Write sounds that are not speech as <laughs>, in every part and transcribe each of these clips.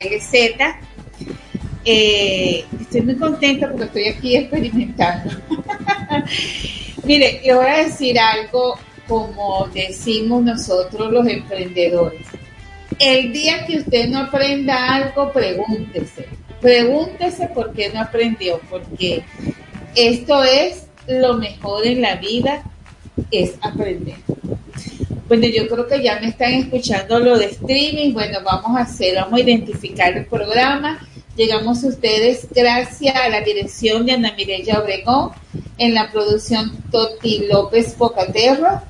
LZ. Eh, estoy muy contenta porque estoy aquí experimentando. <laughs> Mire, le voy a decir algo como decimos nosotros los emprendedores. El día que usted no aprenda algo, pregúntese. Pregúntese por qué no aprendió, porque esto es lo mejor en la vida, es aprender. Bueno, yo creo que ya me están escuchando lo de streaming. Bueno, vamos a hacer, vamos a identificar el programa. Llegamos a ustedes gracias a la dirección de Ana Mireya Obregón, en la producción Toti López Pocaterra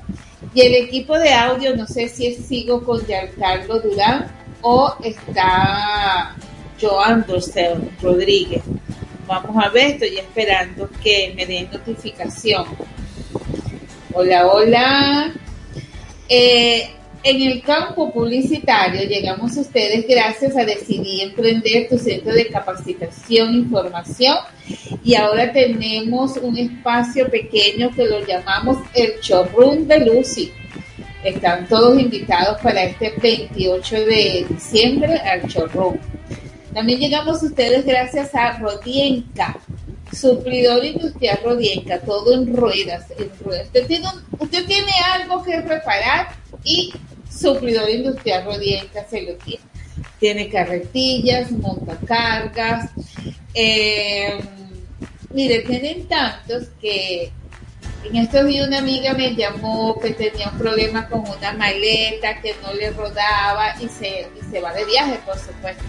y el equipo de audio, no sé si sigo con Giancarlo Durán o está Joan Dorsel Rodríguez. Vamos a ver, estoy esperando que me den notificación. Hola, hola. Eh, en el campo publicitario llegamos a ustedes gracias a Decidir Emprender, tu centro de capacitación información. Y ahora tenemos un espacio pequeño que lo llamamos el showroom de Lucy. Están todos invitados para este 28 de diciembre al showroom. También llegamos a ustedes gracias a Rodienca, suplidor industrial Rodienca, todo en ruedas, en ruedas. Usted tiene, usted tiene algo que preparar y suplidor industrial Rodienca se lo tiene. Tiene carretillas, montacargas. Eh, mire, tienen tantos que en estos días una amiga me llamó que tenía un problema con una maleta que no le rodaba y se, y se va de viaje, por supuesto.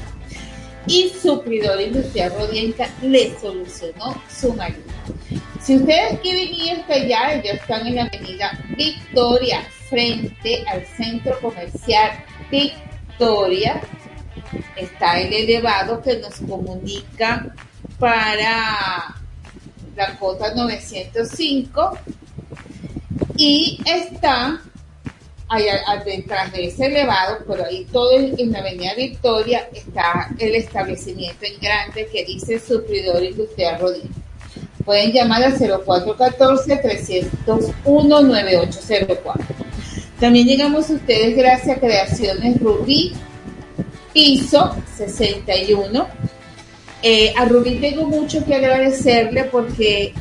Y suplidor industrial Rodienca le solucionó su maleta. Si ustedes quieren ir hasta allá, ellos están en la avenida Victoria frente al centro comercial Victoria está el elevado que nos comunica para la cota 905 y está allá, detrás de ese elevado, por ahí todo en la avenida Victoria está el establecimiento en grande que dice Suplidor Industrial Rodríguez. Pueden llamar al 0414-301-9804. También llegamos a ustedes gracias a Creaciones Rubí, piso 61. Eh, a Rubí tengo mucho que agradecerle porque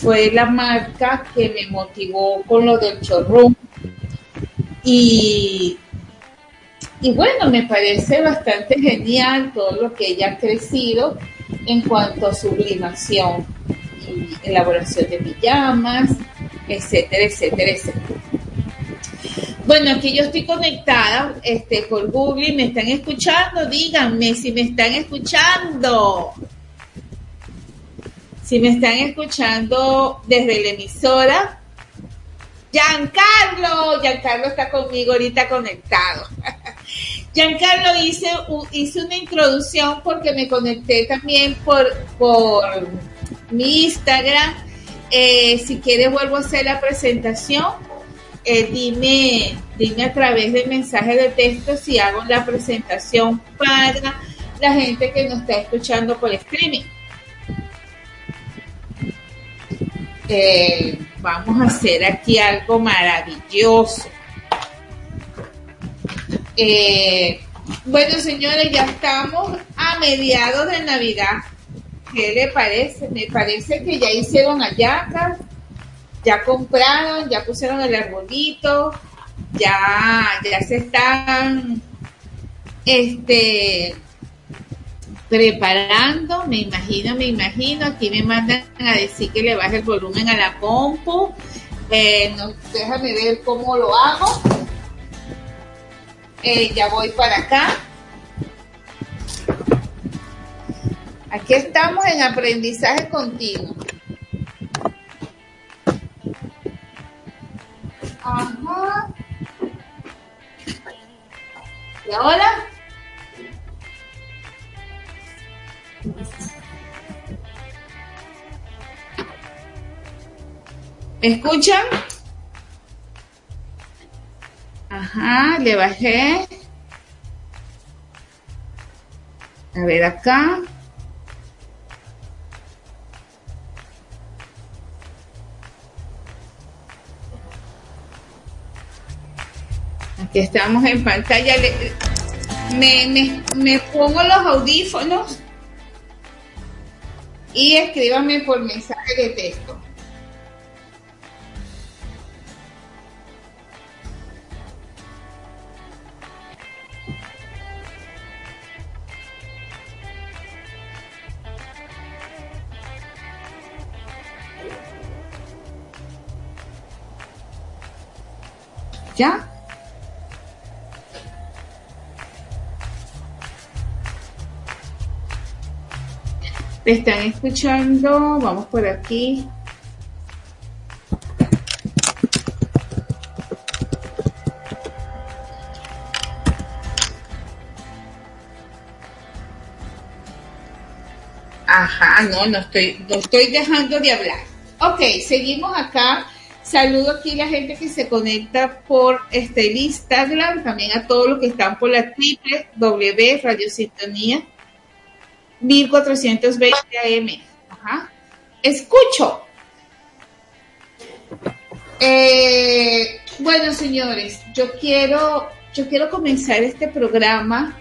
fue la marca que me motivó con lo del showroom. Y, y bueno, me parece bastante genial todo lo que ella ha crecido en cuanto a sublimación y elaboración de pijamas, etcétera, etcétera, etcétera. Bueno, aquí yo estoy conectada este, por Google me están escuchando. Díganme si me están escuchando. Si me están escuchando desde la emisora. Giancarlo, Giancarlo está conmigo ahorita conectado. <laughs> Giancarlo hice, hice una introducción porque me conecté también por, por mi Instagram. Eh, si quieres vuelvo a hacer la presentación eh, dime, dime a través del mensaje de texto si hago la presentación para la gente que nos está escuchando por streaming. Vamos a hacer aquí algo maravilloso. Eh, bueno, señores, ya estamos a mediados de Navidad. ¿Qué le parece? Me parece que ya hicieron hallacas, ya compraron, ya pusieron el arbolito, ya, ya se están este preparando, me imagino, me imagino, aquí me mandan a decir que le baje el volumen a la compu, eh, no, déjame ver cómo lo hago, eh, ya voy para acá, aquí estamos en aprendizaje continuo. Ajá. ¿Y ahora? ¿Me escuchan? Ajá, le bajé. A ver acá. Aquí estamos en pantalla. me, me, pongo los audífonos y escríbame por mensaje de texto. ¿Ya? Están escuchando, vamos por aquí. Ajá, no, no estoy, no estoy dejando de hablar. Ok, seguimos acá. Saludo aquí a la gente que se conecta por este Instagram, también a todos los que están por la triple W Radio 1420 AM. Escucho. Eh, bueno, señores, yo quiero, yo quiero comenzar este programa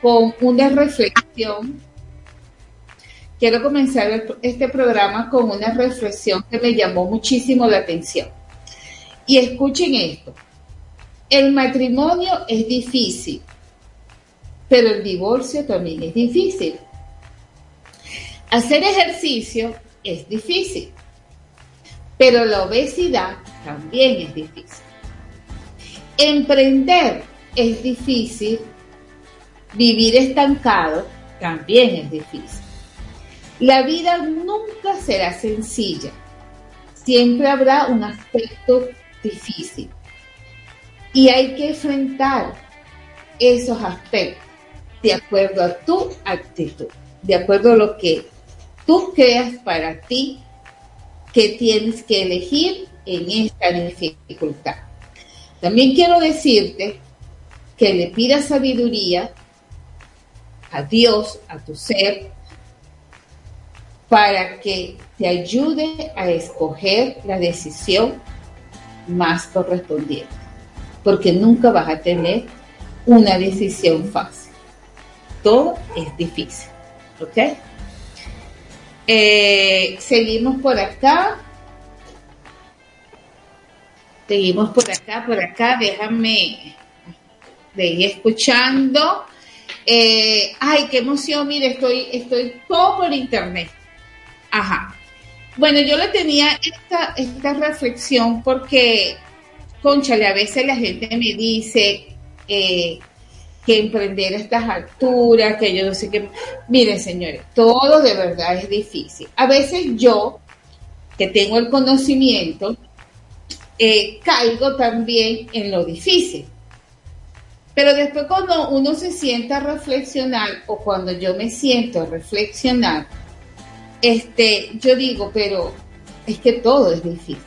con una reflexión. Quiero comenzar este programa con una reflexión que me llamó muchísimo la atención. Y escuchen esto. El matrimonio es difícil, pero el divorcio también es difícil. Hacer ejercicio es difícil, pero la obesidad también es difícil. Emprender es difícil, vivir estancado también es difícil. La vida nunca será sencilla, siempre habrá un aspecto difícil y hay que enfrentar esos aspectos de acuerdo a tu actitud, de acuerdo a lo que tú creas para ti que tienes que elegir en esta dificultad. También quiero decirte que le pidas sabiduría a Dios, a tu ser, para que te ayude a escoger la decisión más correspondiente, porque nunca vas a tener una decisión fácil todo es difícil. ¿Ok? Eh, seguimos por acá. Seguimos por acá, por acá. Déjame de ir escuchando. Eh, ay, qué emoción, mire, estoy, estoy todo por internet. Ajá. Bueno, yo le tenía esta, reflexión porque, conchale, a veces la gente me dice, eh, que emprender a estas alturas, que yo no sé qué. Miren, señores, todo de verdad es difícil. A veces yo, que tengo el conocimiento, eh, caigo también en lo difícil. Pero después cuando uno se sienta reflexionar o cuando yo me siento reflexionar, este, yo digo, pero es que todo es difícil.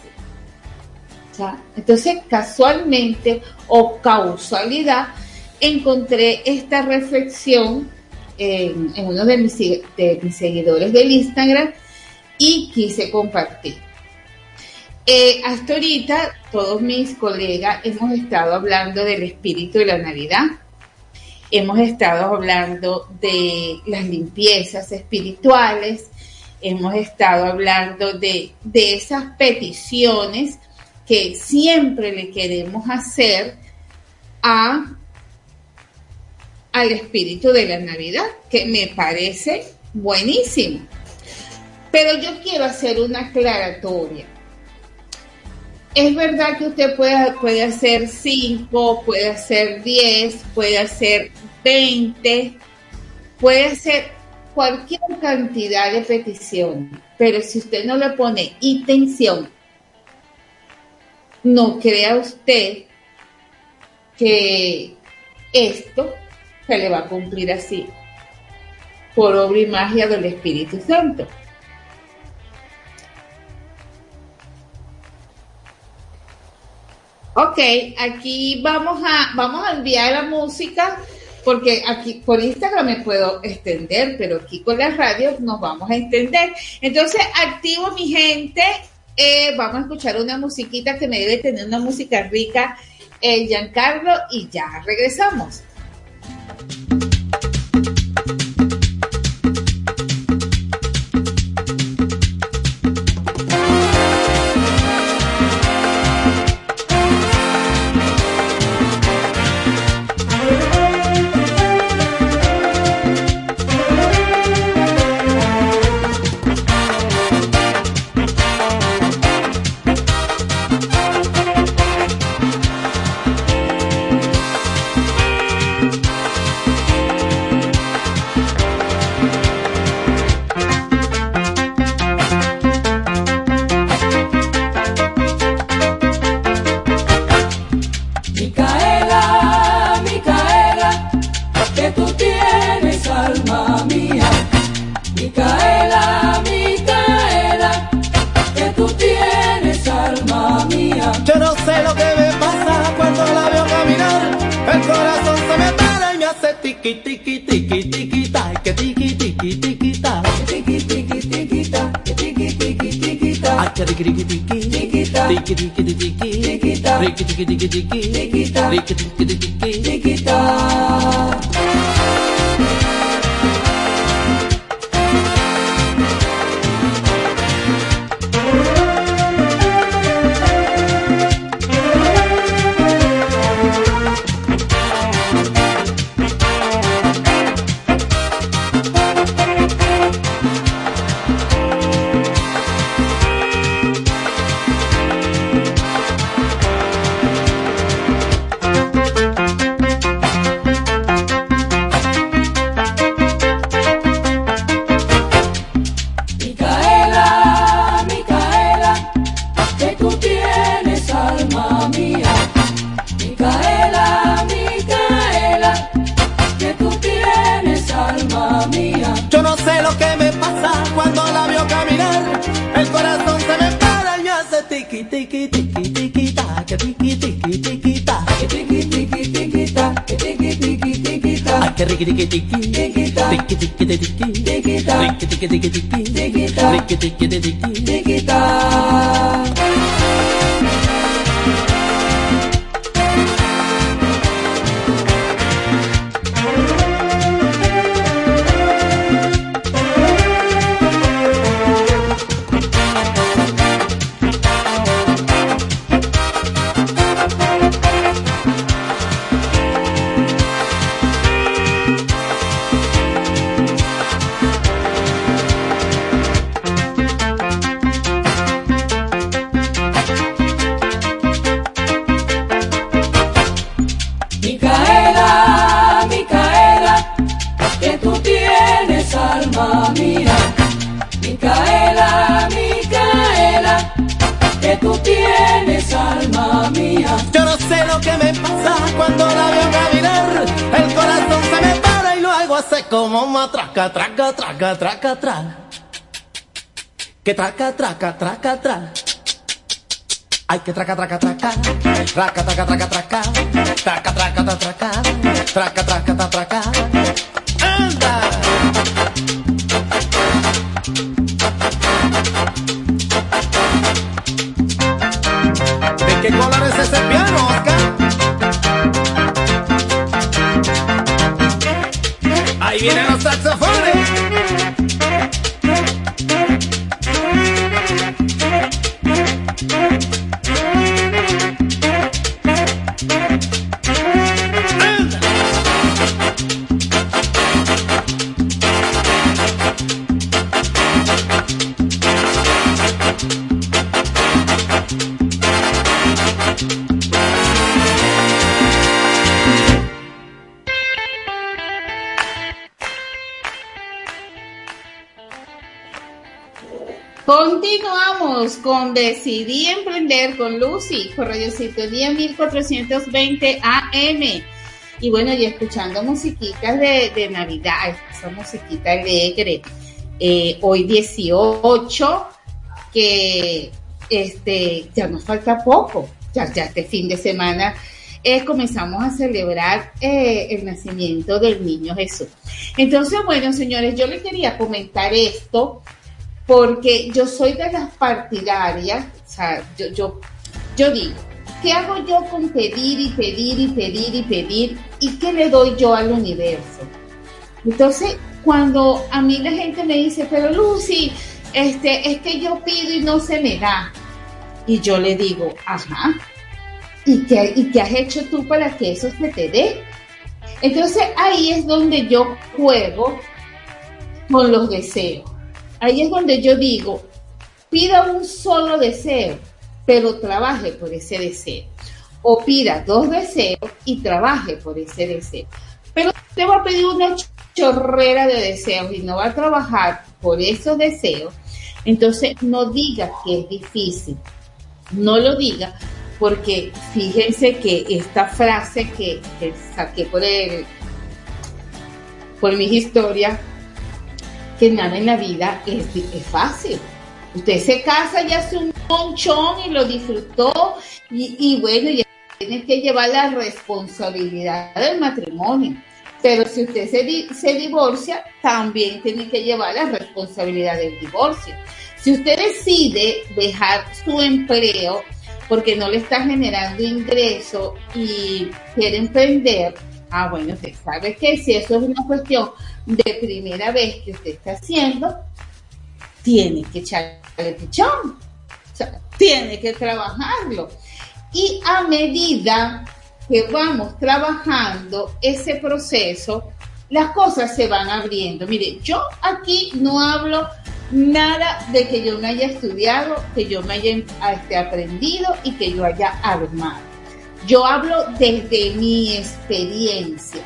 Entonces, casualmente o causalidad, encontré esta reflexión en, uno de mis, seguidores del Instagram y quise compartir. Eh, hasta ahorita todos mis colegas hemos estado hablando del espíritu de la Navidad, hemos estado hablando de las limpiezas espirituales, hemos estado hablando de, de esas peticiones que siempre le queremos hacer a al espíritu de la Navidad, que me parece buenísimo. Pero yo quiero hacer una aclaratoria. Es verdad que usted puede, puede hacer 5, puede hacer 10, puede hacer 20, puede hacer cualquier cantidad de peticiones, pero si usted no le pone intención, no crea usted que esto se le va a cumplir así, por obra y magia del Espíritu Santo. Ok, aquí vamos a, vamos a enviar la música porque aquí por Instagram me puedo extender, pero aquí con la radio nos vamos a extender. Entonces, activo mi gente, eh, vamos a escuchar una musiquita que me debe tener una música rica, eh, Giancarlo, y ya regresamos. Tiki ta, tiki tiki tiki tiki tiki ta, riqui tiki tiki tiki tiki tiki tiki Tiquita. tiki tiki tiki tiki Tiquita. tiki tiki tiki traca, traca, traca. Que traca, traca, traca, traca. Ay, que traca, traca, traca. Traca, traca, traca, traca. Traca, traca, traca, traca. Traca, traca, traca, traca. Decidí Emprender con Lucy por Radio Sintonía 1420 AM. Y bueno, y escuchando musiquitas de, Navidad, esa musiquita alegre. Eh, hoy 18, que este, ya nos falta poco, ya, ya este fin de semana eh, comenzamos a celebrar eh, el nacimiento del niño Jesús. Entonces, bueno, señores, yo les quería comentar esto porque yo soy de las partidarias, o sea, yo, yo, yo digo, ¿qué hago yo con pedir y pedir y pedir y pedir? ¿Y qué le doy yo al universo? Entonces, cuando a mí la gente me dice, pero Lucy, este, es que yo pido y no se me da. Y yo le digo, ajá, ¿y qué, ¿y qué has hecho tú para que eso se te dé? Entonces ahí es donde yo juego con los deseos. Ahí es donde yo digo, pida un solo deseo, pero trabaje por ese deseo. O pida dos deseos y trabaje por ese deseo. Pero usted va a pedir una chorrera de deseos y no va a trabajar por esos deseos, entonces no diga que es difícil. No lo diga porque fíjense que esta frase que, saqué por el, por mis historias, que nada en la vida es, es fácil. Usted se casa y hace un monchón y lo disfrutó y, y bueno, ya tiene que llevar la responsabilidad del matrimonio. Pero si usted se, di- se divorcia, también tiene que llevar la responsabilidad del divorcio. Si usted decide dejar su empleo porque no le está generando ingreso y quiere emprender, ah, bueno, usted sabe que si eso es una cuestión de primera vez que usted está haciendo, tiene que echarle pichón. O sea, tiene que trabajarlo. Y a medida que vamos trabajando ese proceso, las cosas se van abriendo. Mire, yo aquí no hablo nada de que yo me haya estudiado, que yo me haya este, aprendido y que yo haya armado. Yo hablo desde mi experiencia.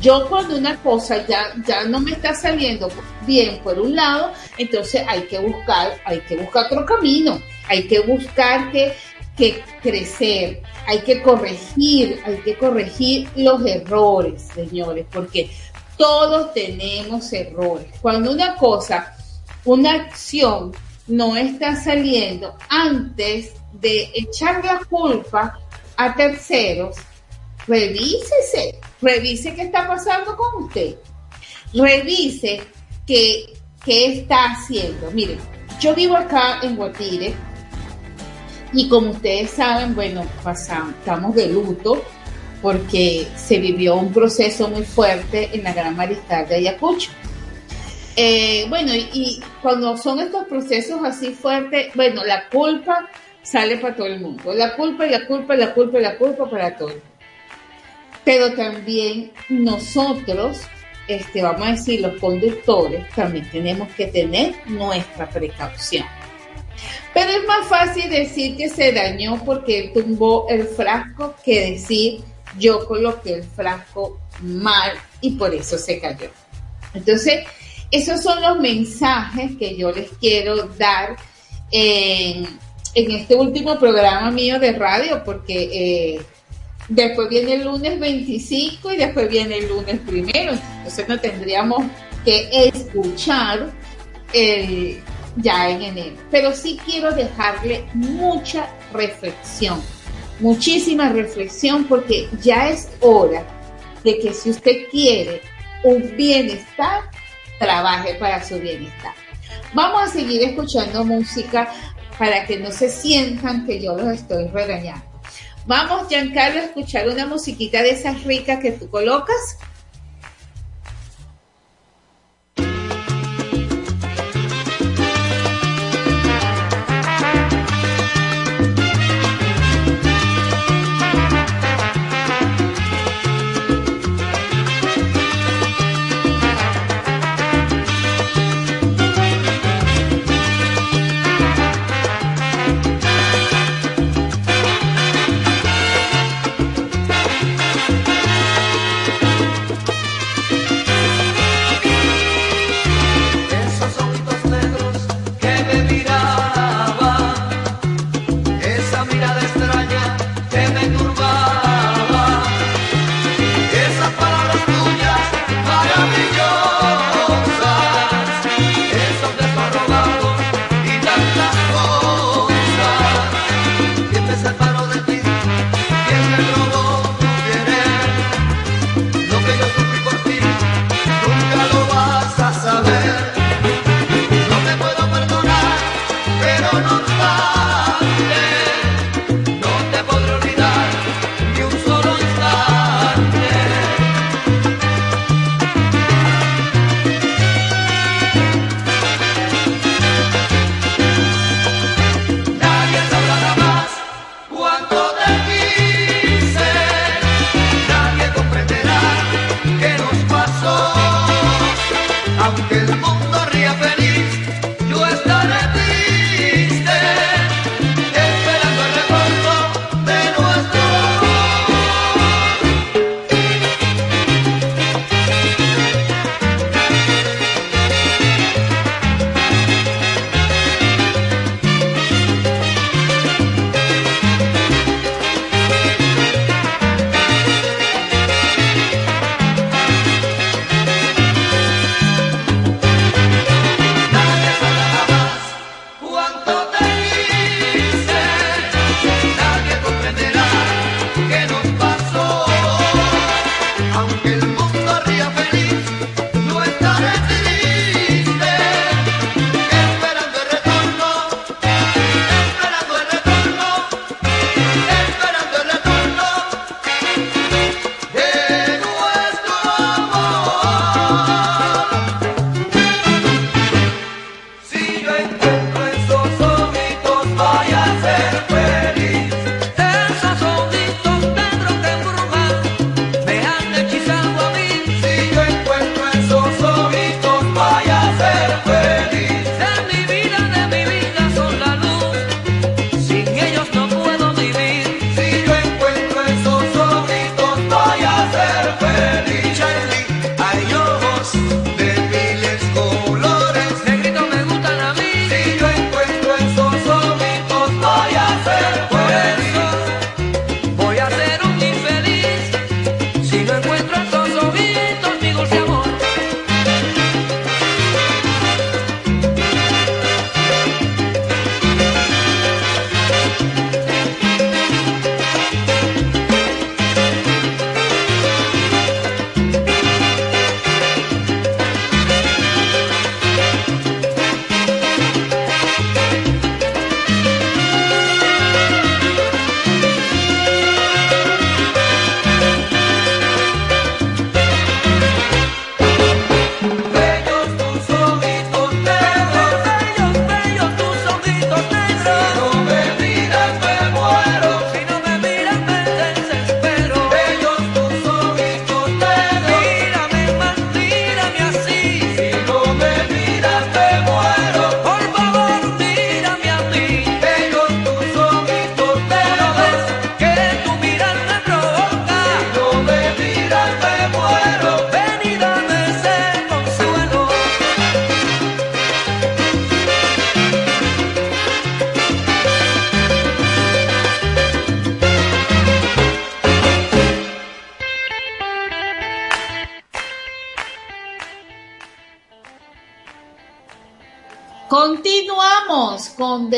Yo cuando una cosa ya, ya no me está saliendo bien por un lado, entonces hay que buscar, hay que buscar otro camino, hay que buscar que, que crecer, hay que corregir, hay que corregir los errores, señores, porque todos tenemos errores. Cuando una cosa, una acción no está saliendo antes de echar la culpa a terceros, revísese, revise qué está pasando con usted, revise qué, qué está haciendo. Miren, yo vivo acá en Guatire y como ustedes saben, bueno, pasamos, estamos de luto porque se vivió un proceso muy fuerte en la Gran Mariscal de Ayacucho. Eh, bueno, y, y, cuando son estos procesos así fuertes, bueno, la culpa sale para todo el mundo. La culpa y la culpa la culpa y la culpa para todo. Pero también nosotros, este, vamos a decir, los conductores, también tenemos que tener nuestra precaución. Pero es más fácil decir que se dañó porque él tumbó el frasco que decir yo coloqué el frasco mal y por eso se cayó. Entonces, esos son los mensajes que yo les quiero dar en, en este último programa mío de radio, porque eh, después viene el lunes 25 y después viene el lunes primero, entonces no tendríamos que escuchar el, ya en enero. Pero sí quiero dejarle mucha reflexión, muchísima reflexión, porque ya es hora de que si usted quiere un bienestar, trabaje para su bienestar. Vamos a seguir escuchando música para que no se sientan que yo los estoy regañando. Vamos, Giancarlo, a escuchar una musiquita de esas ricas que tú colocas.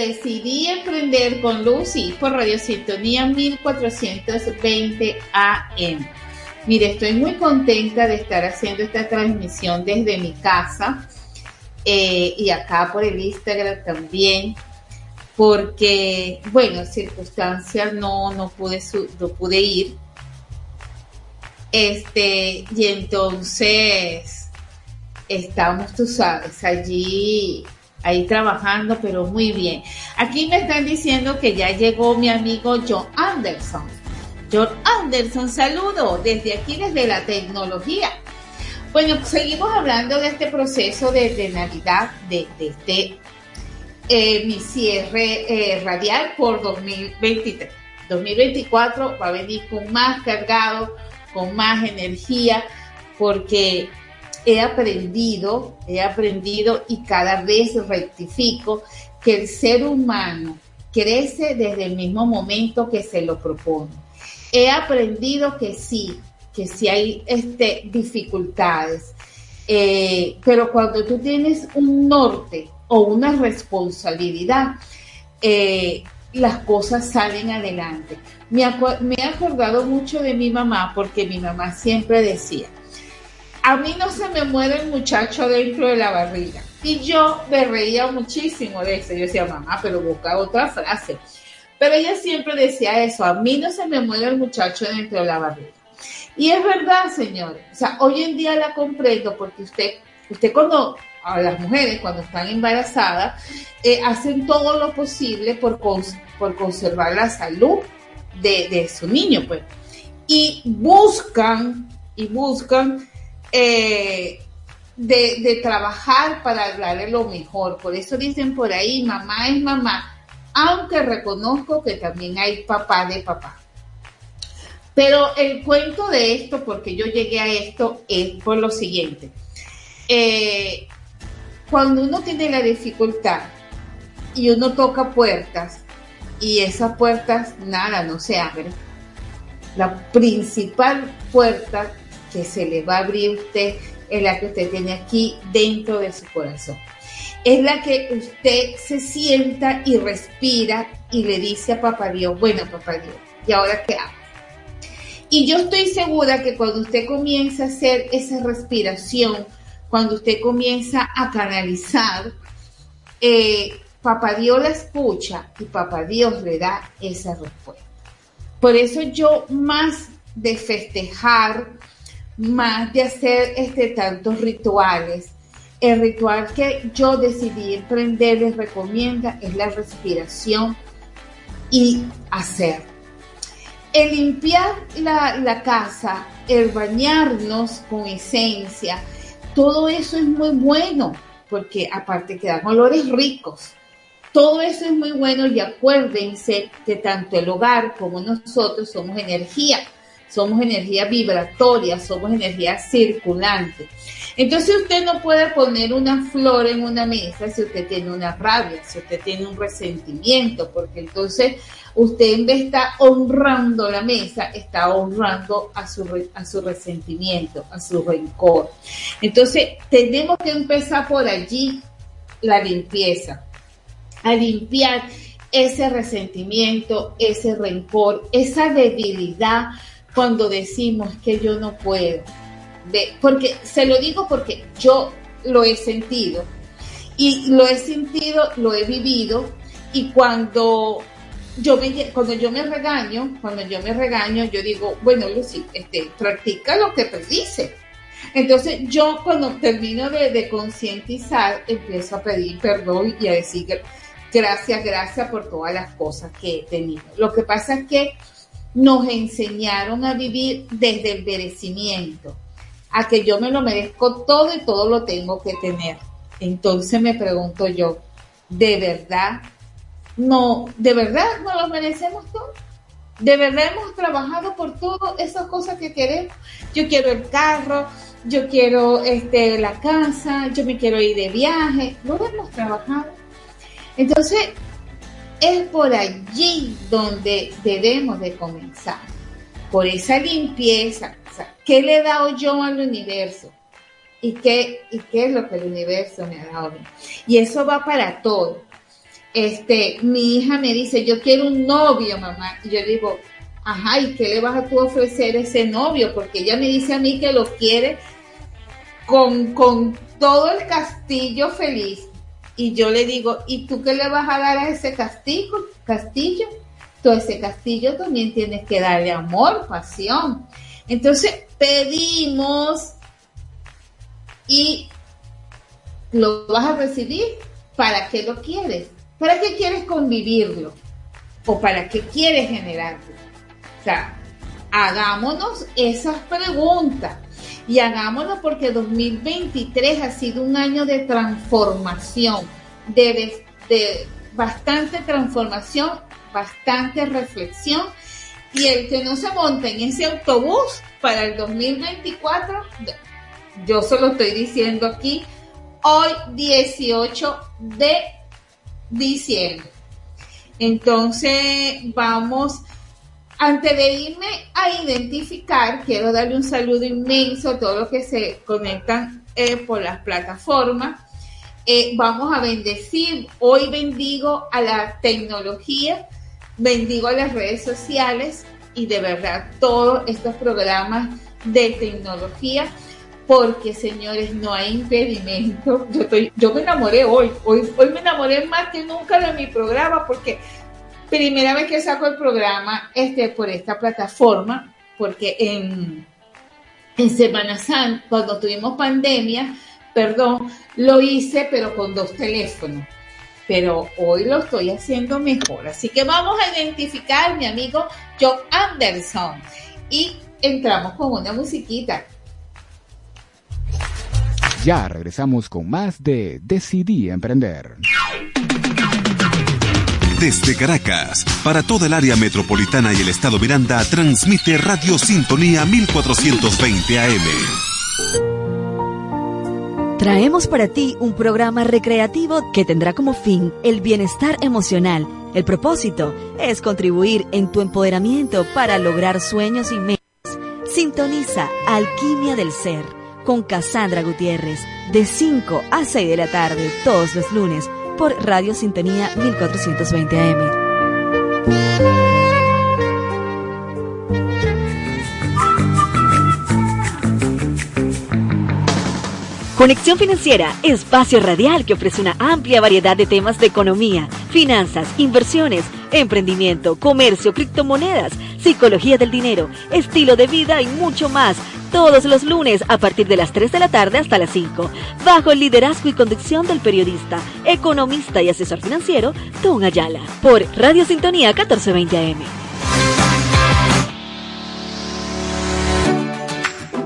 Decidí Emprender con Lucy por Radio Sintonía 1420 AM. Mire, estoy muy contenta de estar haciendo esta transmisión desde mi casa eh, y acá por el Instagram también, porque, bueno, circunstancias no, no, pude, no pude ir. Este, y entonces estamos, tú sabes, allí ahí trabajando, pero muy bien. Aquí me están diciendo que ya llegó mi amigo John Anderson. John Anderson, saludo desde aquí, desde la tecnología. Bueno, seguimos hablando de este proceso de, Navidad, de, este eh, mi cierre eh, radial por 2023. 2024 va a venir con más cargado, con más energía, porque he aprendido, he aprendido y cada vez rectifico que el ser humano crece desde el mismo momento que se lo propone. He aprendido que sí, que sí hay este, dificultades, eh, pero cuando tú tienes un norte o una responsabilidad, eh, las cosas salen adelante. Me, me he acordado mucho de mi mamá porque mi mamá siempre decía, a mí no se me muere el muchacho dentro de la barriga. Y yo me reía muchísimo de eso. Yo decía, mamá, pero busca otra frase. Pero ella siempre decía eso, a mí no se me muere el muchacho dentro de la barriga. Y es verdad, señores. O sea, hoy en día la comprendo porque usted, usted cuando, a las mujeres cuando están embarazadas, eh, hacen todo lo posible por, por conservar la salud de, de su niño, pues. Y buscan, y buscan eh, de, trabajar para darle lo mejor. Por eso dicen por ahí, mamá es mamá, aunque reconozco que también hay papá de papá. Pero el cuento de esto, porque yo llegué a esto, es por lo siguiente. Eh, cuando uno tiene la dificultad y uno toca puertas y esas puertas nada no se abren, la principal puerta que se le va a abrir usted es la que usted tiene aquí dentro de su corazón. Es la que usted se sienta y respira y le dice a Papá Dios, bueno, Papá Dios, ¿y ahora qué hago? Y yo estoy segura que cuando usted comienza a hacer esa respiración, cuando usted comienza a canalizar, eh, Papá Dios la escucha y Papá Dios le da esa respuesta. Por eso yo más de festejar más de hacer este, tantos rituales. El ritual que yo decidí emprender, les recomienda, es la respiración y hacer. El limpiar la, la casa, el bañarnos con esencia, todo eso es muy bueno, porque aparte que dan olores ricos. Todo eso es muy bueno y acuérdense que tanto el hogar como nosotros somos energía somos energía vibratoria, somos energía circulante. Entonces usted no puede poner una flor en una mesa si usted tiene una rabia, si usted tiene un resentimiento, porque entonces usted en vez de estar honrando la mesa, está honrando a su, a su resentimiento, a su rencor. Entonces tenemos que empezar por allí la limpieza, a limpiar ese resentimiento, ese rencor, esa debilidad cuando decimos que yo no puedo. porque se lo digo porque yo lo he sentido y lo he sentido, lo he vivido y cuando yo me, cuando yo me regaño, cuando yo me regaño, yo digo, bueno, Lucy, este, practica lo que predice. Entonces yo cuando termino de, de concientizar, empiezo a pedir perdón y a decir gracias, gracias por todas las cosas que he tenido. Lo que pasa es que nos enseñaron a vivir desde el merecimiento, a que yo me lo merezco todo y todo lo tengo que tener. Entonces me pregunto yo, ¿de verdad no, de verdad no lo merecemos todo? ¿De verdad hemos trabajado por todas esas cosas que queremos? Yo quiero el carro, yo quiero este, la casa, yo me quiero ir de viaje, no hemos trabajado. Entonces, es por allí donde debemos de comenzar, por esa limpieza. ¿Qué le he dado yo al universo? ¿Y qué, ¿Y qué es lo que el universo me ha dado? Y eso va para todo. Este, mi hija me dice, yo quiero un novio, mamá. Y yo digo, ajá, ¿y qué le vas a tú ofrecer a ese novio? Porque ella me dice a mí que lo quiere con, con todo el castillo feliz. Y yo le digo, ¿y tú qué le vas a dar a ese castillo? castillo? Todo ese castillo también tienes que darle amor, pasión. Entonces pedimos y lo vas a recibir. ¿Para qué lo quieres? ¿Para qué quieres convivirlo? ¿O para qué quieres generarlo? O sea, hagámonos esas preguntas y hagámoslo porque 2023 ha sido un año de transformación, de, bastante transformación, bastante reflexión y el que no se monte en ese autobús para el 2024, yo se lo estoy diciendo aquí, hoy 18 de diciembre. Entonces vamos antes de irme a identificar, quiero darle un saludo inmenso a todos los que se conectan eh, por las plataformas. Eh, vamos a bendecir, hoy bendigo a la tecnología, bendigo a las redes sociales y de verdad todos estos programas de tecnología, porque señores, no hay impedimento. Yo, estoy, yo me enamoré hoy, hoy, hoy me enamoré más que nunca de mi programa, porque primera vez que saco el programa este, por esta plataforma, porque en, en Semana Santa, cuando tuvimos pandemia, perdón, lo hice, pero con dos teléfonos. Pero hoy lo estoy haciendo mejor. Así que vamos a identificar mi amigo John Anderson. Y entramos con una musiquita. Ya regresamos con más de Decidí Emprender. Desde Caracas, para toda el área metropolitana y el estado Miranda, transmite Radio Sintonía 1420 AM. Traemos para ti un programa recreativo que tendrá como fin el bienestar emocional. El propósito es contribuir en tu empoderamiento para lograr sueños y metas. Sintoniza Alquimia del Ser con Cassandra Gutiérrez de 5 a 6 de la tarde todos los lunes por Radio Sintonía 1420 AM. Conexión Financiera, espacio radial que ofrece una amplia variedad de temas de economía, finanzas, inversiones, emprendimiento, comercio, criptomonedas, psicología del dinero, estilo de vida y mucho más todos los lunes a partir de las 3 de la tarde hasta las 5, bajo el liderazgo y conducción del periodista, economista y asesor financiero, Don Ayala, por Radio Sintonía 1420 AM.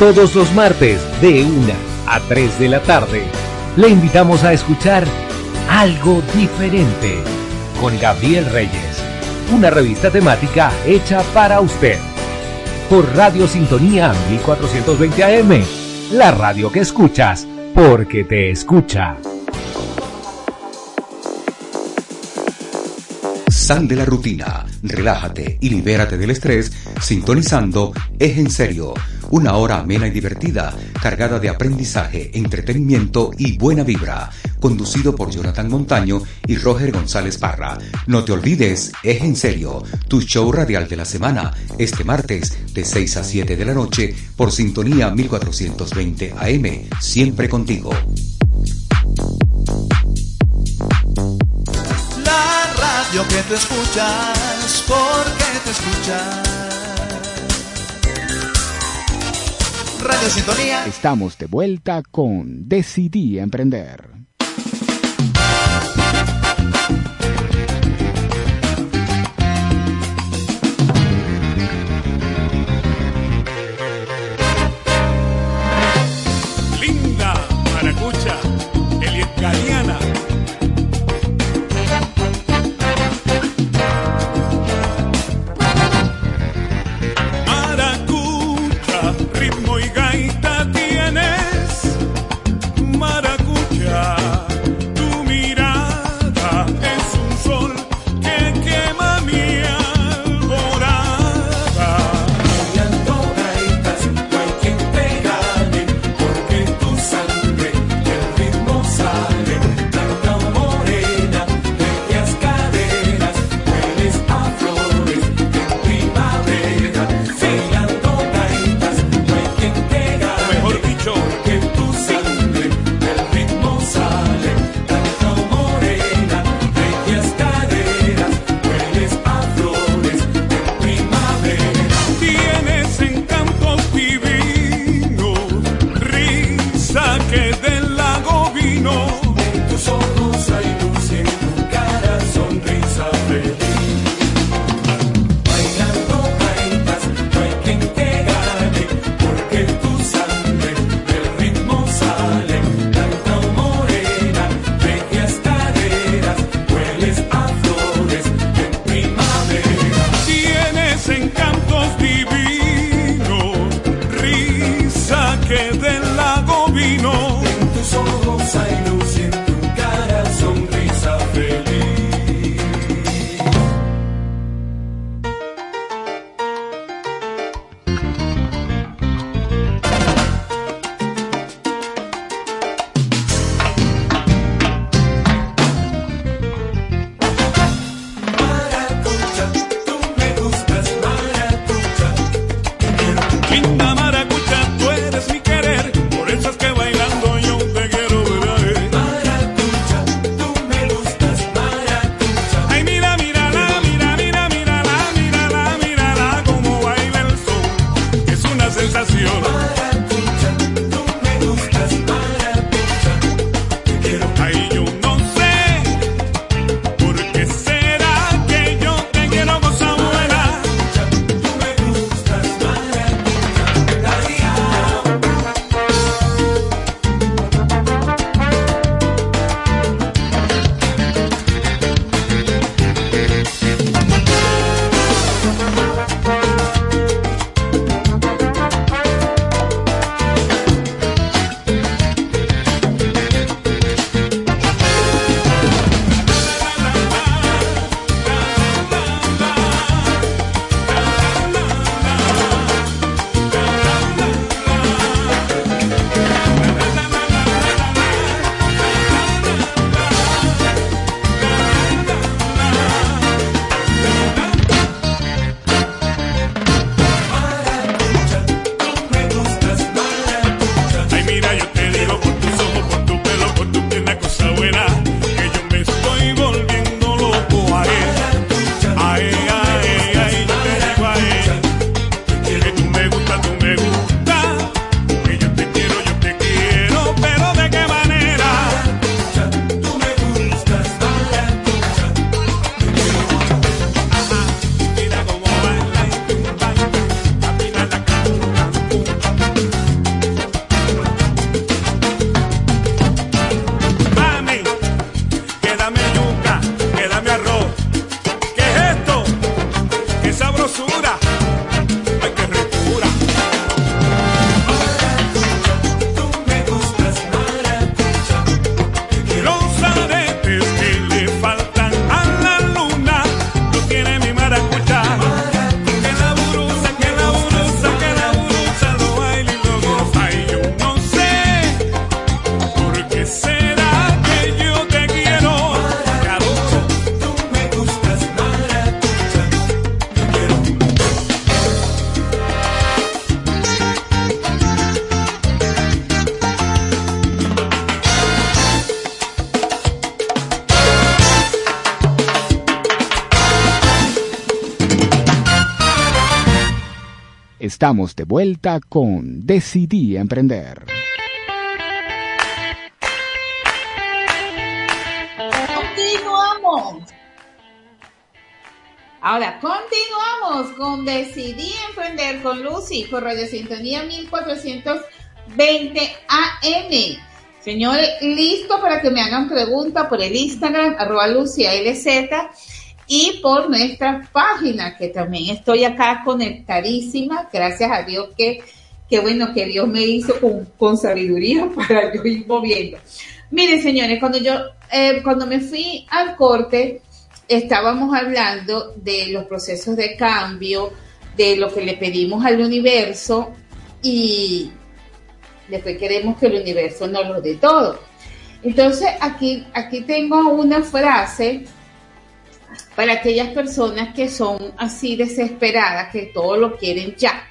Todos los martes de 1 a 3 de la tarde. Le invitamos a escuchar Algo Diferente con Gabriel Reyes, una revista temática hecha para usted. Por Radio Sintonía 1420 AM, la radio que escuchas porque te escucha. Sal de la rutina, relájate y libérate del estrés sintonizando Es en serio una hora amena y divertida, cargada de aprendizaje, entretenimiento y buena vibra. Conducido por Jonathan Montaño y Roger González Parra. No te olvides, es en serio, tu show radial de la semana, este martes de 6 a 7 de la noche por sintonía 1420 AM, siempre contigo. Radio que te escuchas, porque te escuchas. Radio Sintonía. Estamos de vuelta con Decidí Emprender. Estamos de vuelta con Decidí Emprender. Continuamos. Ahora, continuamos con Decidí Emprender con Lucy por Radio Sintonía 1420 AM. Señores, listo para que me hagan preguntas por el Instagram, arroba Lucia LZ, por nuestra página, que también estoy acá conectadísima, gracias a Dios que, que bueno, que Dios me hizo con, sabiduría <laughs> para yo ir moviendo. Miren, señores, cuando yo, eh, cuando me fui al corte, estábamos hablando de los procesos de cambio, de lo que le pedimos al universo y después queremos que el universo nos lo dé todo. Entonces, aquí, aquí tengo una frase para aquellas personas que son así desesperadas, que todo lo quieren ya.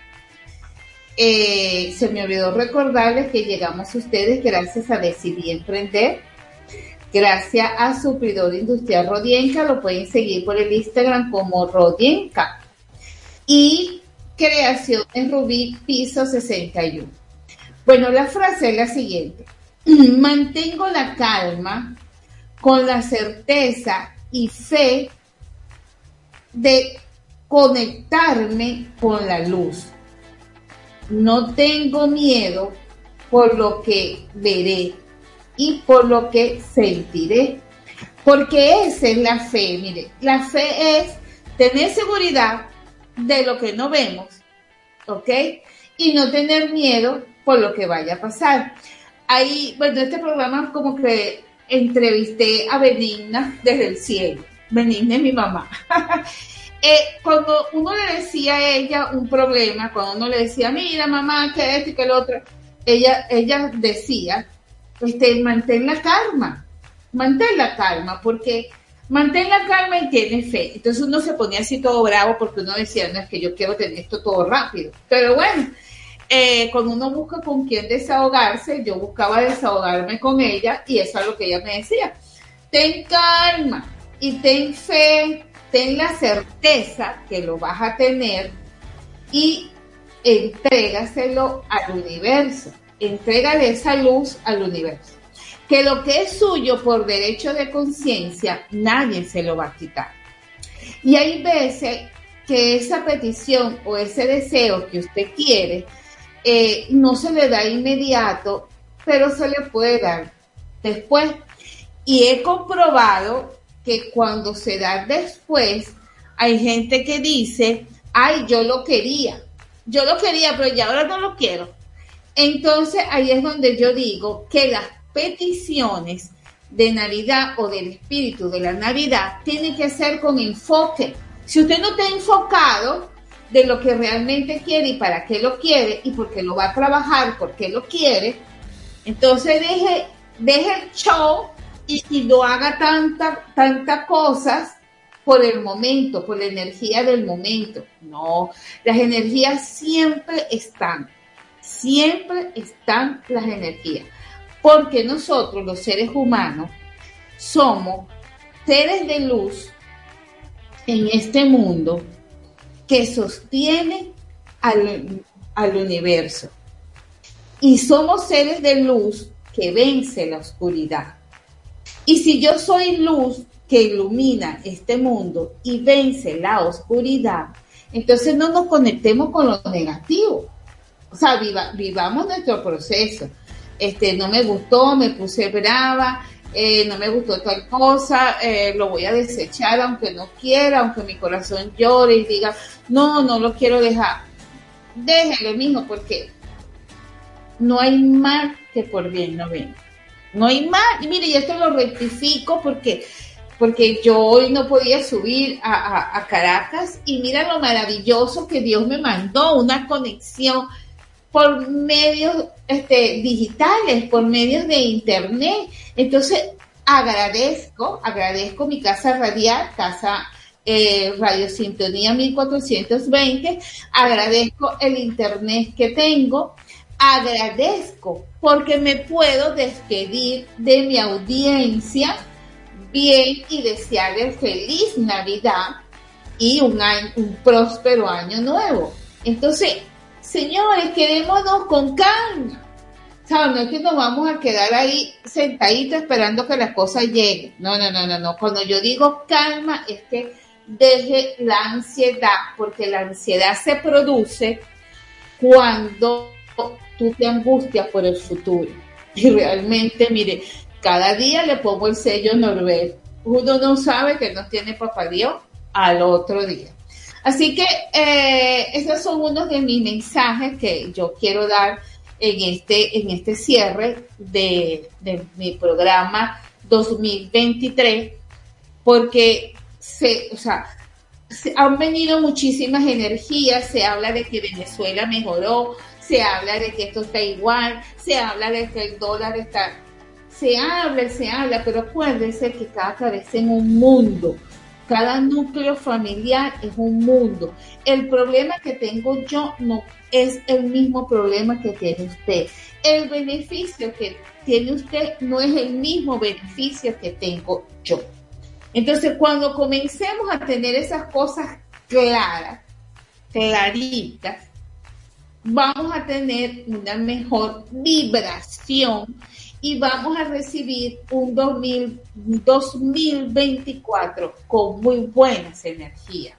Eh, se me olvidó recordarles que llegamos a ustedes gracias a Decidir Emprender, gracias a Supridor Industrial Rodienca, lo pueden seguir por el Instagram como Rodienca. Y Creaciones Rubí Piso 61. Bueno, la frase es la siguiente. <clears throat> Mantengo la calma con la certeza y fe de conectarme con la luz. No tengo miedo por lo que veré y por lo que sentiré. Porque esa es la fe, mire, la fe es tener seguridad de lo que no vemos, ¿ok? Y no tener miedo por lo que vaya a pasar. Ahí, bueno, este programa como que entrevisté a Benigna desde el cielo. Benigna es mi mamá. <laughs> eh, cuando uno le decía a ella un problema, cuando uno le decía, mira mamá, que esto y que el otro, ella, ella decía, este, mantén la calma, mantén la calma, porque mantén la calma y tiene fe. Entonces uno se ponía así todo bravo porque uno decía, no es que yo quiero tener esto todo rápido. Pero bueno, eh, cuando uno busca con quién desahogarse, yo buscaba desahogarme con ella y eso es lo que ella me decía. Ten calma y ten fe, ten la certeza que lo vas a tener y entrégaselo al universo. Entrégale esa luz al universo. Que lo que es suyo por derecho de conciencia, nadie se lo va a quitar. Y hay veces que esa petición o ese deseo que usted quiere, eh, no se le da inmediato, pero se le puede dar después. Y he comprobado que cuando se da después, hay gente que dice, ay, yo lo quería, yo lo quería, pero ya ahora no lo quiero. Entonces ahí es donde yo digo que las peticiones de Navidad o del espíritu de la Navidad tienen que ser con enfoque. Si usted no está enfocado, de lo que realmente quiere y para qué lo quiere y por qué lo va a trabajar, por qué lo quiere, entonces deje, deje el show y, no haga tantas tanta cosas por el momento, por la energía del momento. No, las energías siempre están, siempre están las energías, porque nosotros los seres humanos somos seres de luz en este mundo que sostiene al, al universo. Y somos seres de luz que vence la oscuridad. Y si yo soy luz que ilumina este mundo y vence la oscuridad, entonces no nos conectemos con lo negativo. O sea, viva, vivamos nuestro proceso. Este, no me gustó, me puse brava, eh, no me gustó tal cosa, eh, lo voy a desechar aunque no quiera, aunque mi corazón llore y diga, no, no lo quiero dejar. Déjelo mismo porque no hay mal que por bien no venga. No hay mal. Y mire, y esto lo rectifico porque, porque yo hoy no podía subir a Caracas y mira lo maravilloso que Dios me mandó, una conexión por medios este, digitales, por medios de internet. Entonces, agradezco, agradezco mi casa radial, casa eh, Radio Sintonía 1420, agradezco el internet que tengo, agradezco porque me puedo despedir de mi audiencia bien y desearles feliz Navidad y un, un próspero año nuevo. Entonces, señores, quedémonos con calma. ¿Saben? No es que nos vamos a quedar ahí sentaditos esperando que las cosas lleguen. No, no, no, no, no. Cuando yo digo calma es que deje la ansiedad, porque la ansiedad se produce cuando tú te angustias por el futuro. Y realmente, mire, cada día le pongo el sello Norbert. Uno no sabe que no tiene papá Dios al otro día. Así que eh, esos son unos de mis mensajes que yo quiero dar en este, en este cierre de, mi programa 2023, porque se, o sea, se han venido muchísimas energías, se habla de que Venezuela mejoró, se habla de que esto está igual, se habla de que el dólar está, se habla, se habla, pero acuérdense que cada cabeza en un mundo, cada núcleo familiar es un mundo. El problema que tengo yo no es el mismo problema que tiene usted. El beneficio que tiene usted no es el mismo beneficio que tengo yo. Entonces, cuando comencemos a tener esas cosas claras, claritas, vamos a tener una mejor vibración y vamos a recibir un 2024 con muy buenas energías.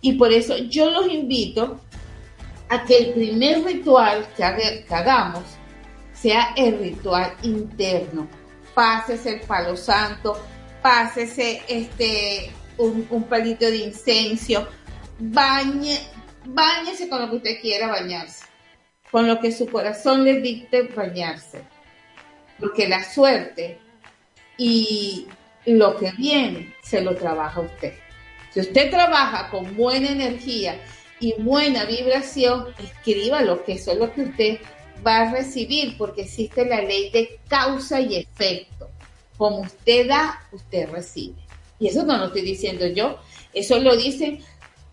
Y por eso yo los invito a que el primer ritual que, hagamos sea el ritual interno. Pásese el palo santo, pásese este, un, un palito de incenso, bañe, Báñese con lo que usted quiera bañarse, con lo que su corazón le dicte bañarse, porque la suerte y lo que viene se lo trabaja usted. Si usted trabaja con buena energía y buena vibración, escríbalo, que eso es lo que usted va a recibir, porque existe la ley de causa y efecto. Como usted da, usted recibe. Y eso no lo estoy diciendo yo, eso lo dicen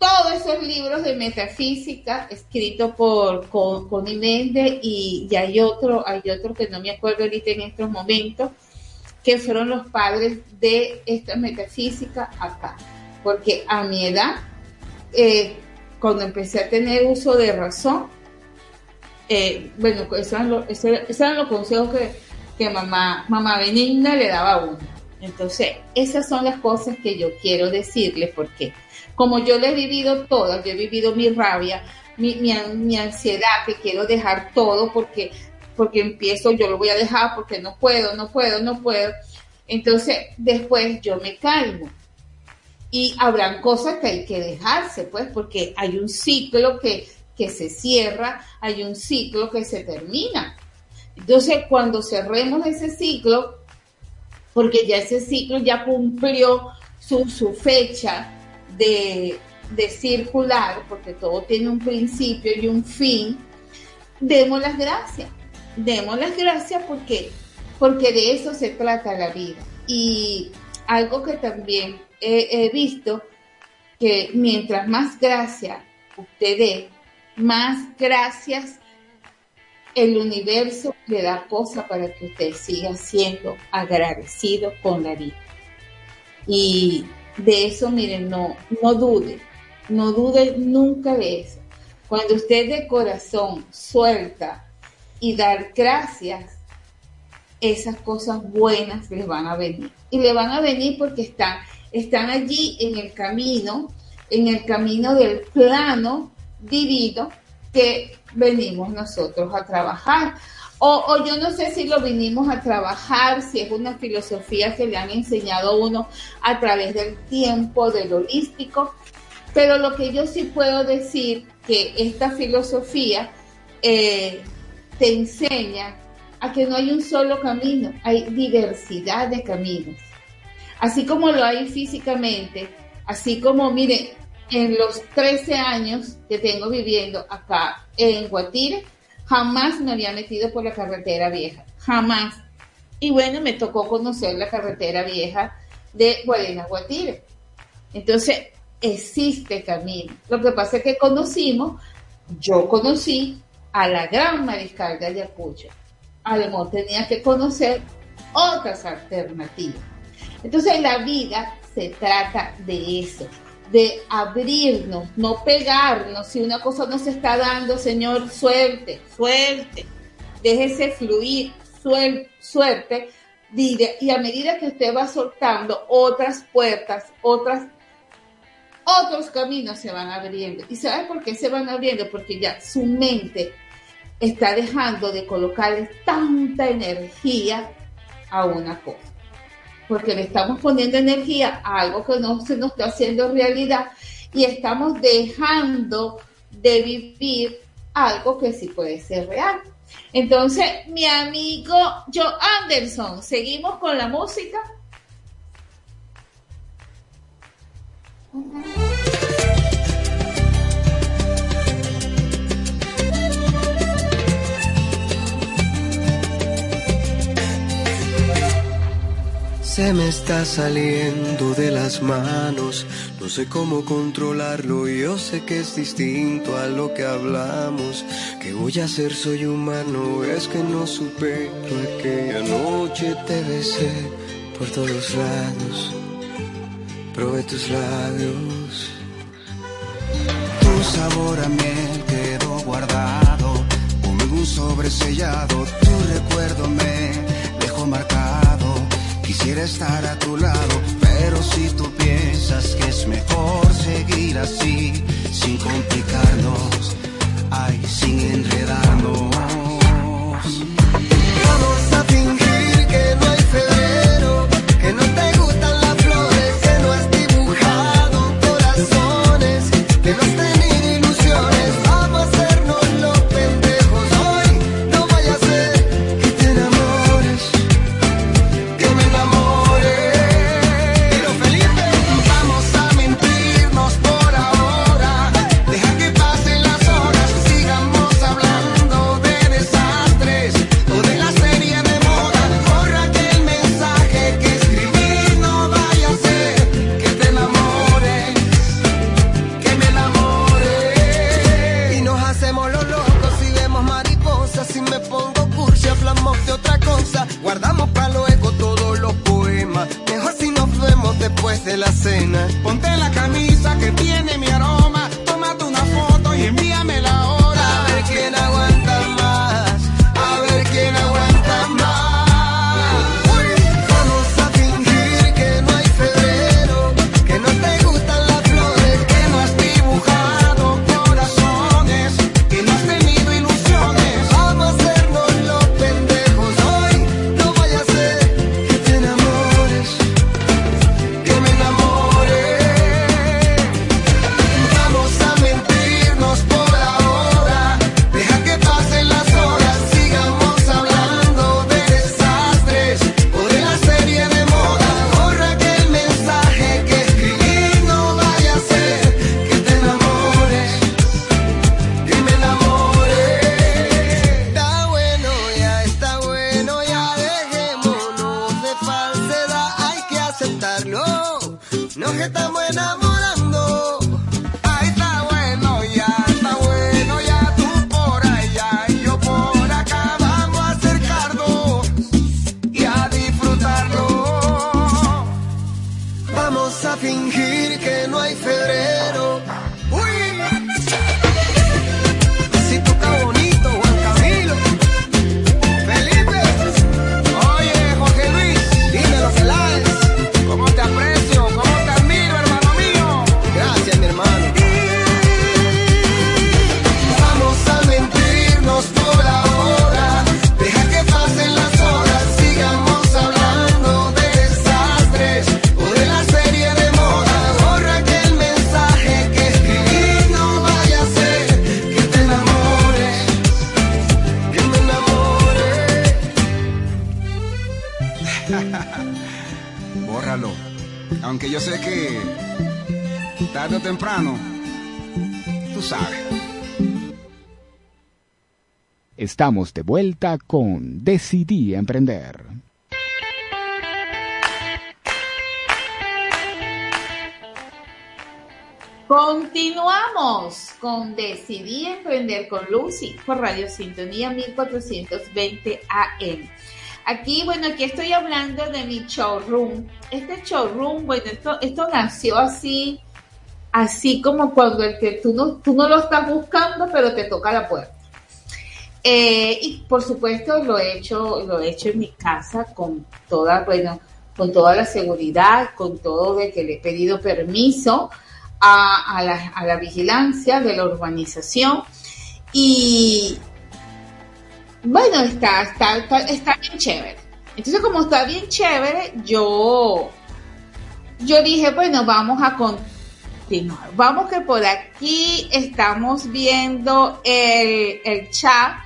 todos esos libros de metafísica escritos por con, y, hay otro, hay otro que no me acuerdo ahorita en estos momentos, que fueron los padres de esta metafísica acá. Porque a mi edad, eh, cuando empecé a tener uso de razón, eh, bueno, esos eran, los, eran los consejos que, que mamá, mamá Benigna le daba a uno. Entonces, esas son las cosas que yo quiero decirles porque como yo le he vivido todas, yo he vivido mi rabia, mi, mi, ansiedad, que quiero dejar todo porque, porque empiezo, yo lo voy a dejar porque no puedo, no puedo, no puedo. Entonces, después yo me calmo. Y habrán cosas que hay que dejarse, pues, porque hay un ciclo que, que se cierra, hay un ciclo que se termina. Entonces, cuando cerremos ese ciclo, porque ya ese ciclo ya cumplió su, su fecha, de, circular, porque todo tiene un principio y un fin, demos las gracias. Demos las gracias porque, porque de eso se trata la vida. Y algo que también he, visto, que mientras más gracias usted dé, más gracias el universo le da cosas para que usted siga siendo agradecido con la vida. Y de eso, miren, no, no dude, no dude nunca de eso. Cuando usted de corazón suelta y dar gracias, esas cosas buenas le van a venir. Y le van a venir porque están, están allí en el camino, en el camino del plano divino que venimos nosotros a trabajar. O, yo no sé si lo vinimos a trabajar, si es una filosofía que le han enseñado a uno a través del tiempo, del holístico, pero lo que yo sí puedo decir que esta filosofía eh, te enseña a que no hay un solo camino, hay diversidad de caminos. Así como lo hay físicamente, así como, mire, en los 13 años que tengo viviendo acá en Guatire, Jamás me había metido por la carretera vieja, jamás. Y bueno, me tocó conocer la carretera vieja de Guarena Guatire. Entonces, existe camino. Lo que pasa es que conocimos, yo conocí a la gran mariscal de Ayacucho. A lo mejor tenía que conocer otras alternativas. Entonces, la vida se trata de eso, de abrirnos, no pegarnos. Si una cosa no se está dando, Señor, suelte, suelte, déjese fluir, suel, suerte. Y a medida que usted va soltando otras puertas, otras, otros caminos se van abriendo. ¿Y sabe por qué se van abriendo? Porque ya su mente está dejando de colocar tanta energía a una cosa. Porque le estamos poniendo energía a algo que no se nos está haciendo realidad y estamos dejando de vivir algo que sí puede ser real. Entonces, mi amigo Joe Anderson, seguimos con la música. Se me está saliendo de las manos, no sé cómo controlarlo, yo sé que es distinto a lo que hablamos. ¿Qué voy a hacer? Soy humano, es que no supe aquella noche te besé por todos lados, probé tus labios. Tu sabor a miel quedó guardado, como un sobresellado, tu recuerdo me dejó marcado Quisiera estar a tu lado, pero si tú piensas que es mejor seguir así, sin complicarnos, ay, sin enredarnos. Ponte Estamos de vuelta con Decidí Emprender. Continuamos con Decidí Emprender con Lucy por Radio Sintonía 1420 AM. Aquí, bueno, aquí estoy hablando de mi showroom. Este showroom, bueno, esto, esto nació así así como cuando el que tú no, tú no lo estás buscando, pero te toca la puerta. Eh, y por supuesto lo he hecho, lo he hecho en mi casa con toda, bueno, con toda la seguridad, con todo de que le he pedido permiso a, a, la, vigilancia de la urbanización y bueno, está, está, está, está bien chévere. Entonces, como está bien chévere, yo, yo dije, bueno, vamos a continuar. Vamos que por aquí estamos viendo el, el chat,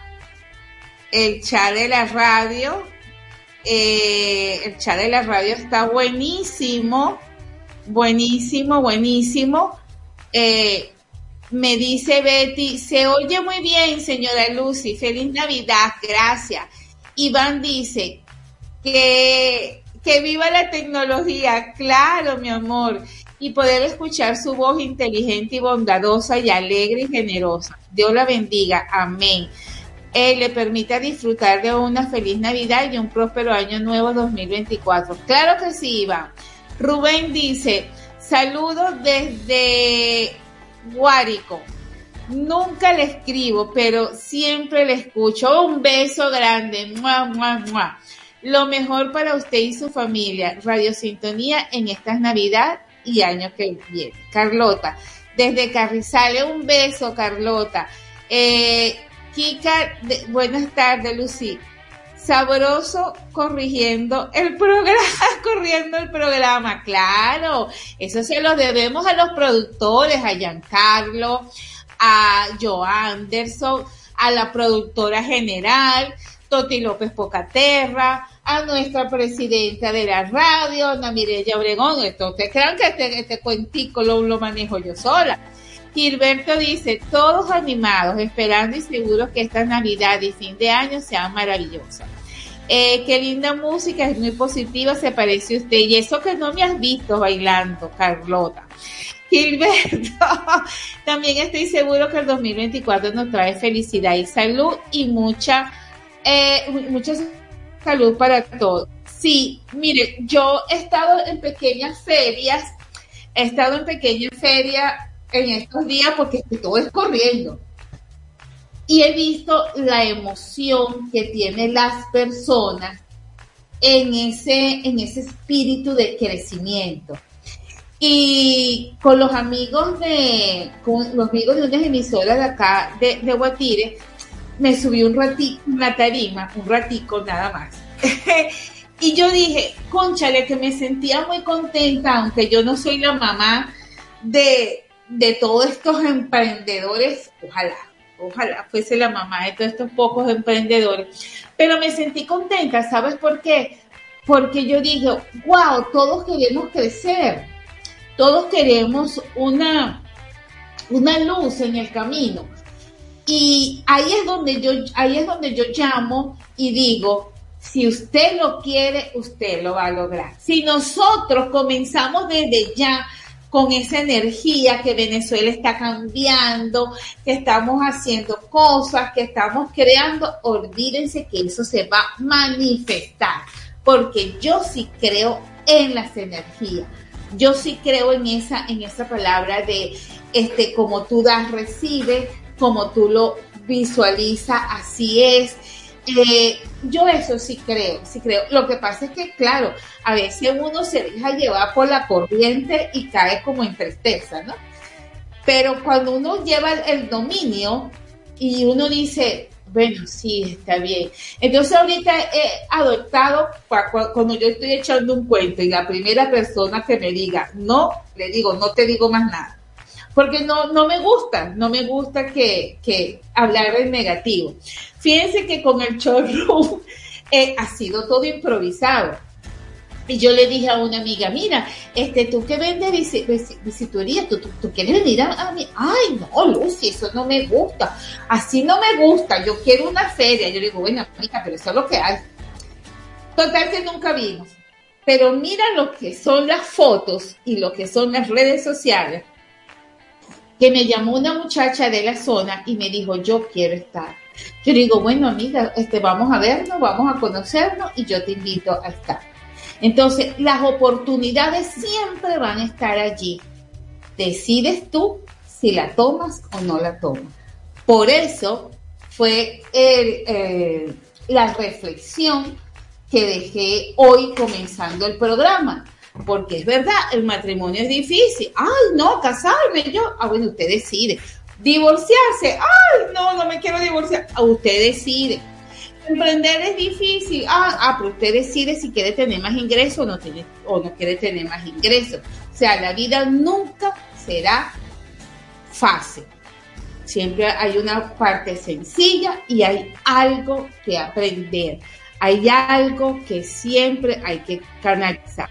el chat de la radio. Eh, el chat de la radio está buenísimo, buenísimo, buenísimo. Eh, me dice Betty, se oye muy bien, señora Lucy. Feliz Navidad, gracias. Iván dice que, que viva la tecnología, claro, mi amor, y poder escuchar su voz inteligente y bondadosa y alegre y generosa. Dios la bendiga, amén. Él le permita disfrutar de una feliz Navidad y un próspero año nuevo 2024. Claro que sí, Iván. Rubén dice, saludos desde Guárico. Nunca le escribo, pero siempre le escucho. Un beso grande. Mua, mua. Lo mejor para usted y su familia. Radio Sintonía en estas Navidad y año que viene. Carlota, desde Carrizales, un beso, Carlota. Eh, Kika, de, buenas tardes, Lucy. Sabroso corrigiendo el programa, <laughs> corriendo el programa, claro. Eso se lo debemos a los productores, a Giancarlo, a Joe Anderson, a la productora general, Toti López Pocaterra, a nuestra presidenta de la radio, Ana Mireya Obregón. Ustedes crean que este, este cuentico lo manejo yo sola. Gilberto dice, todos animados, esperando y seguros que esta Navidad y fin de año sean maravillosas. Eh, qué linda música, es muy positiva, se parece a usted. Y eso que no me has visto bailando, Carlota. Gilberto, <laughs> también estoy seguro que el 2024 nos trae felicidad y salud y mucha, eh, mucha salud para todos. Sí, mire, yo he estado en pequeñas ferias, he estado en pequeñas ferias en estos días porque todo es corriendo. Y he visto la emoción que tienen las personas en ese, en ese espíritu de crecimiento. Y con los amigos de, con los amigos de unas emisoras de acá, de, Guatire, me subí un ratico, una tarima, un ratico nada más. <laughs> y yo dije, conchale, que me sentía muy contenta, aunque yo no soy la mamá de, de todos estos emprendedores, ojalá, ojalá fuese la mamá de todos estos pocos emprendedores, pero me sentí contenta, ¿sabes por qué? Porque yo dije, wow, todos queremos crecer, todos queremos una, una luz en el camino. Y ahí es donde yo, ahí es donde yo llamo y digo, si usted lo quiere, usted lo va a lograr. Si nosotros comenzamos desde ya con esa energía que Venezuela está cambiando, que estamos haciendo cosas, que estamos creando, olvídense que eso se va a manifestar, porque yo sí creo en las energías. Yo sí creo en esa, en esa palabra de este, como tú das, recibe, como tú lo visualizas, así es. Eh, yo eso sí creo, sí creo. Lo que pasa es que, claro, a veces uno se deja llevar por la corriente y cae como en tristeza, ¿no? Pero cuando uno lleva el dominio y uno dice, bueno, sí, está bien. Entonces ahorita he adoptado, cuando yo estoy echando un cuento y la primera persona que me diga, no, le digo, no te digo más nada. Porque no, no me gusta, no me gusta que, que hablar en negativo. Fíjense que con el showroom <laughs> eh, ha sido todo improvisado. Y yo le dije a una amiga, mira, este, tú que vendes visitoría, ¿tú, tú, tú, quieres venir a, mí. Ay, no, Lucy, eso no me gusta. Así no me gusta. Yo quiero una feria. Yo le digo, bueno, amiga, pero eso es lo que hay. Total que nunca vimos. Pero mira lo que son las fotos y lo que son las redes sociales. Que me llamó una muchacha de la zona y me dijo, yo quiero estar. Yo digo, bueno, amiga, este, vamos a vernos, vamos a conocernos y yo te invito a estar. Entonces, las oportunidades siempre van a estar allí. decides tú si la tomas o no la tomas. Por eso fue eh, la reflexión que dejé hoy comenzando el programa. Porque es verdad, el matrimonio es difícil. Ay, no, casarme yo. Ah, bueno, usted decide. Divorciarse. Ay, no, no me quiero divorciar. Ah, usted decide. Emprender es difícil. Ah, ah, pero usted decide si quiere tener más ingresos o no, tiene, o no quiere tener más ingresos. O sea, la vida nunca será fácil. Siempre hay una parte sencilla y hay algo que aprender. Hay algo que siempre hay que canalizar.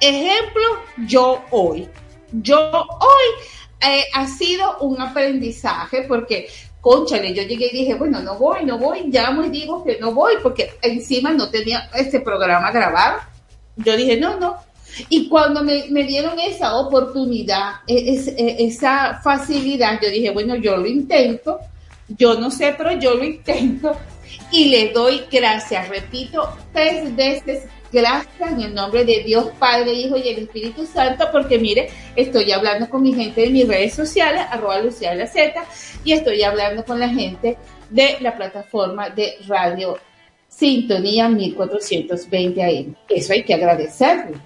Ejemplo, yo hoy. Yo hoy eh, ha sido un aprendizaje porque, conchale, yo llegué y dije, bueno, no voy, no voy, llamo y digo que no voy porque encima no tenía este programa grabado. Yo dije, no, no. Y cuando me, dieron esa oportunidad, e- e- esa facilidad, yo dije, bueno, yo lo intento, yo no sé, pero yo lo intento y le doy gracias, repito, tres veces gracias en el nombre de Dios Padre, Hijo y el Espíritu Santo, porque mire, estoy hablando con mi gente de mis redes sociales, arroba Lucía la Z, y estoy hablando con la gente de la plataforma de radio Sintonía 1420 AM. Eso hay que agradecerlo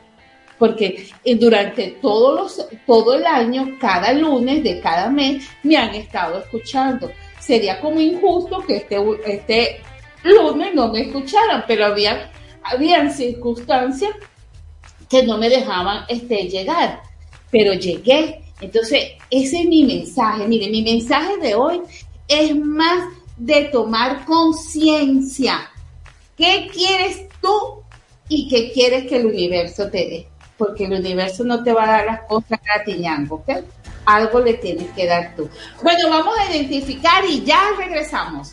porque eh, durante todos los, todo el año, cada lunes de cada mes, me han estado escuchando. Sería como injusto que este, este lunes no me escucharan, pero había, habían circunstancias que no me dejaban este, llegar, pero llegué. Entonces, ese es mi mensaje. Mire, mi mensaje de hoy es más de tomar conciencia. ¿Qué quieres tú y qué quieres que el universo te dé? Porque el universo no te va a dar las cosas gratiñando, ¿ok? Algo le tienes que dar tú. Bueno, vamos a identificar y ya regresamos.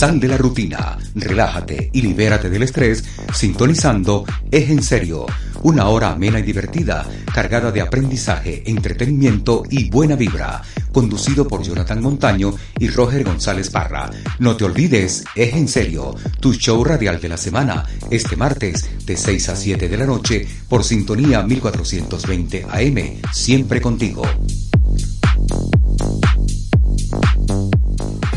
Sal de la rutina, relájate y libérate del estrés sintonizando Es en serio, una hora amena y divertida, cargada de aprendizaje, entretenimiento y buena vibra, conducido por Jonathan Montaño y Roger González Parra. No te olvides, Es en serio, tu show radial de la semana, este martes de 6 a 7 de la noche por sintonía 1420 AM, siempre contigo.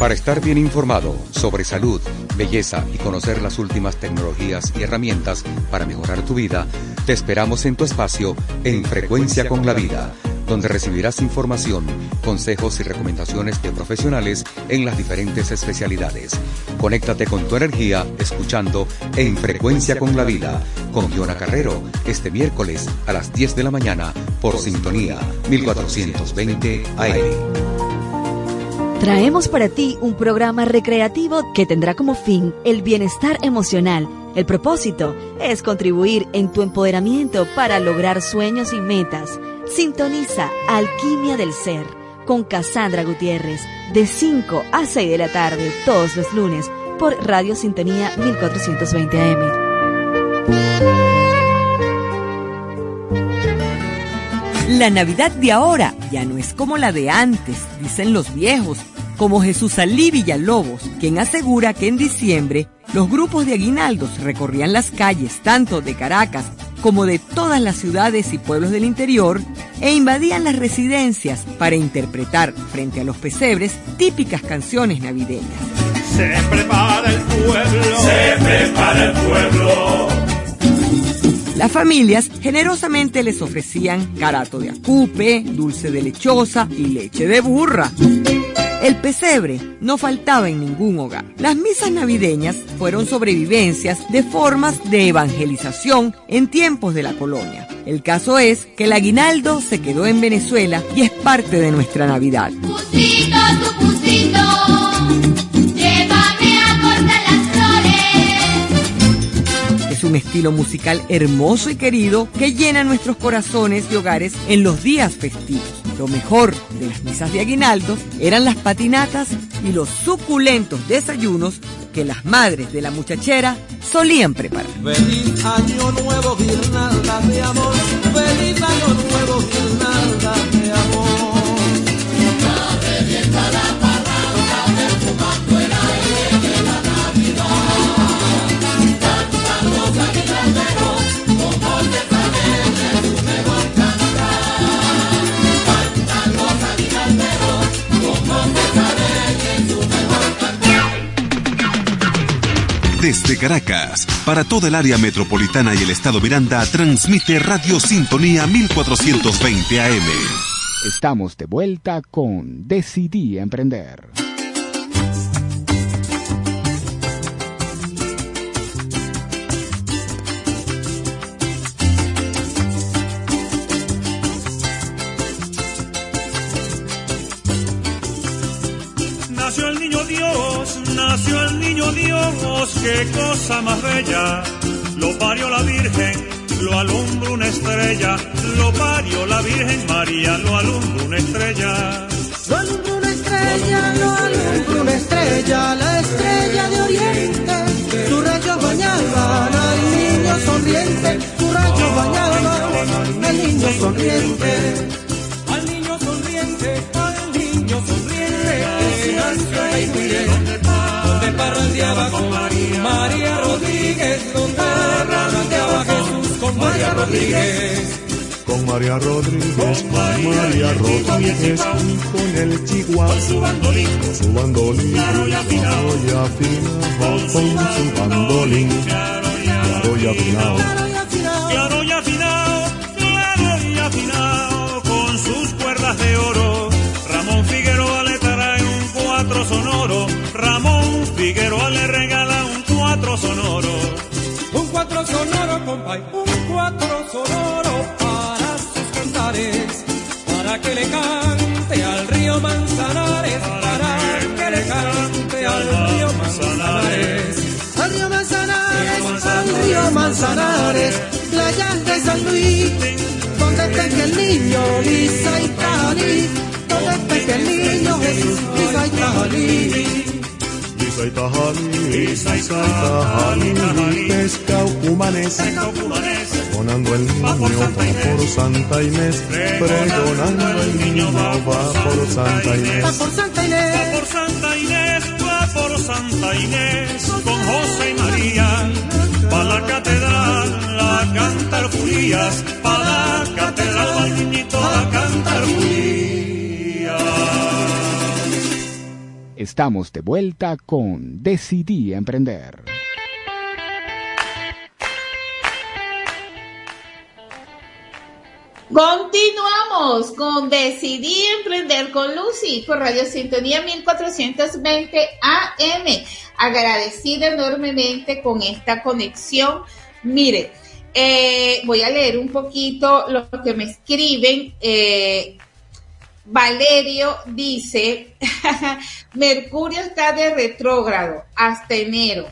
Para estar bien informado sobre salud, belleza y conocer las últimas tecnologías y herramientas para mejorar tu vida, te esperamos en tu espacio En Frecuencia con la Vida, donde recibirás información, consejos y recomendaciones de profesionales en las diferentes especialidades. Conéctate con tu energía escuchando En Frecuencia con la Vida con Giona Carrero este miércoles a las 10 de la mañana por Sintonía 1420 AM. Traemos para ti un programa recreativo que tendrá como fin el bienestar emocional. El propósito es contribuir en tu empoderamiento para lograr sueños y metas. Sintoniza Alquimia del Ser con Cassandra Gutiérrez de 5 a 6 de la tarde todos los lunes por Radio Sintonía 1420 AM. La Navidad de ahora ya no es como la de antes, dicen los viejos, como Jesús Alí Villalobos, quien asegura que en diciembre los grupos de aguinaldos recorrían las calles tanto de Caracas como de todas las ciudades y pueblos del interior e invadían las residencias para interpretar frente a los pesebres típicas canciones navideñas. Se prepara el pueblo. Se prepara el pueblo. Las familias generosamente les ofrecían carato de acupe, dulce de lechosa y leche de burra. El pesebre no faltaba en ningún hogar. Las misas navideñas fueron sobrevivencias de formas de evangelización en tiempos de la colonia. El caso es que el aguinaldo se quedó en Venezuela y es parte de nuestra Navidad. Pusito, tu pusito, llévame a cortar las flores. Es un estilo musical hermoso y querido que llena nuestros corazones y hogares en los días festivos. Lo mejor de las misas de aguinaldos eran las patinatas y los suculentos desayunos que las madres de la muchachera solían preparar. Feliz año nuevo, guirnalda de amor. Feliz año nuevo, guirnalda Desde Caracas, para toda el área metropolitana y el estado Miranda, transmite Radio Sintonía 1420 AM. Estamos de vuelta con Decidí Emprender. Nació el niño Dios, nació el niño Dios, qué cosa más bella. Lo parió la Virgen, lo alumbra una estrella. Lo parió la Virgen María, lo alumbra una estrella. Lo alumbra una estrella, lo alumbra una estrella, la estrella de oriente. Sus rayos bañaban al niño sonriente, sus rayos bañaban al niño sonriente. Con María. Rodríguez, donde parrandeaba Jesús con María Rodríguez. Con María Rodríguez, con María Rodríguez, y con el chihuahua, Su bandolín, con su bandolín, Claro y afinado. claro y afinado, con su bandolín, claro y afinado. claro y afinado, claro y afinado, con sus cuerdas de oro. Figueroa le regala un cuatro sonoro. Un cuatro sonoro, compay, un cuatro sonoro para sus cantares, para que le cante al río Manzanares, para que le cante al río Manzanares. Al río Manzanares, al río Manzanares, playas de San Luis, donde peque el niño Lisa y Cali, donde peque el niño Jesús, Lisa y Cali. Lisa y Tajalí, Lisa y Tajalí, pesca humanes, pregonando el niño va por Santa Inés, pregonando el niño va por Santa Inés. Va por Santa Inés. Va por Santa Inés, va por Santa Inés, con José y María. Pa' la catedral a cantar furías, pa' la catedral va el niñito a cantar furías. Estamos de vuelta con Decidí Emprender. Continuamos con Decidí Emprender con Lucy por Radio Sintonía 1420 AM. Agradecida enormemente con esta conexión. Mire, eh, voy a leer un poquito lo que me escriben. Eh, Valerio dice, <laughs> Mercurio está de retrógrado hasta enero.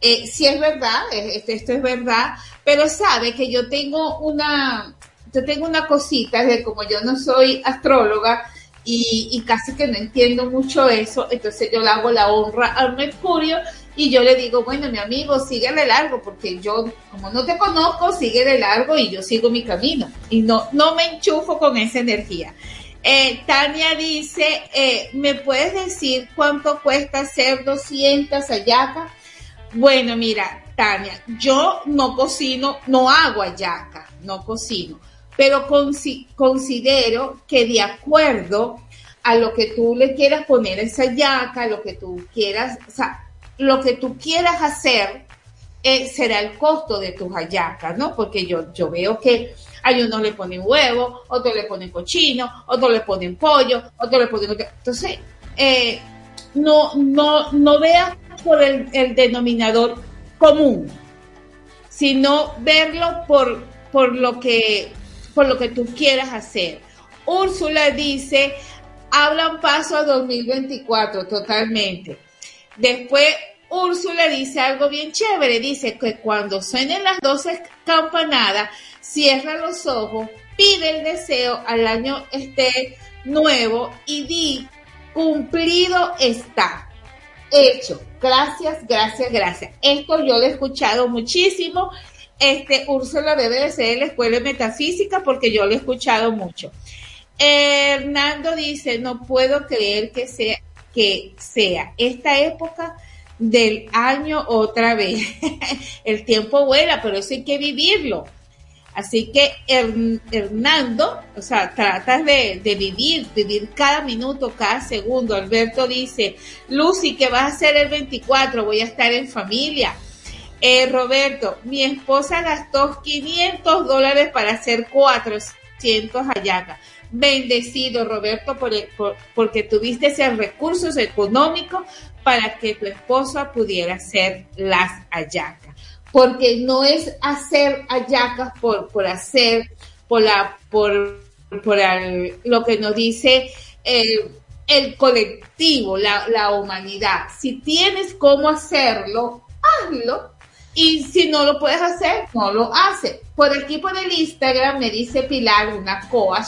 Eh, sí es verdad, eh, esto, esto es verdad, pero sabe que yo tengo una, yo tengo una cosita de como yo no soy astróloga y, casi que no entiendo mucho eso, entonces yo le hago la honra al Mercurio y yo le digo, bueno, mi amigo, síguele largo, porque yo, como no te conozco, síguele largo y yo sigo mi camino y no, no me enchufo con esa energía. Eh, Tania dice, eh, ¿me puedes decir cuánto cuesta hacer 200 hallacas? Bueno, mira, Tania, yo no cocino, no hago hallaca, no cocino, pero consi- considero que de acuerdo a lo que tú le quieras poner a esa hallaca, lo que tú quieras, o sea, lo que tú quieras hacer, eh, será el costo de tus hallacas, ¿no? Porque yo, yo veo que hay unos le ponen huevo, otros le ponen cochino, otros le ponen pollo, otros le ponen... Entonces, eh, no, no, no veas por el, el denominador común, sino verlo por, por lo que por lo que tú quieras hacer. Úrsula dice, hablan paso a 2024 totalmente. Después Úrsula dice algo bien chévere, dice que cuando suenen las 12 campanadas, cierra los ojos, pide el deseo al año este nuevo y di, cumplido está, hecho. Gracias, gracias, gracias. Esto yo lo he escuchado muchísimo. Este, Úrsula debe de ser de la escuela de metafísica porque yo lo he escuchado mucho. Hernando dice, no puedo creer que sea, que sea esta época del año otra vez. <laughs> El tiempo vuela, pero eso hay que vivirlo. Así que Her- Hernando, o sea, tratas de, de vivir, vivir cada minuto, cada segundo. Alberto dice, Lucy, ¿qué vas a hacer el 24? Voy a estar en familia. Eh, Roberto, mi esposa gastó 500 dólares para hacer 400 hallacas. Bendecido, Roberto, por porque tuviste esos recursos económicos para que tu esposa pudiera hacer las hallacas. Porque no es hacer hallacas por, por hacer, por, la, por, por lo que nos dice el, el colectivo, la, la humanidad. Si tienes cómo hacerlo, hazlo. Y si no lo puedes hacer, no lo haces. Por aquí por el Instagram me dice Pilar, una coach,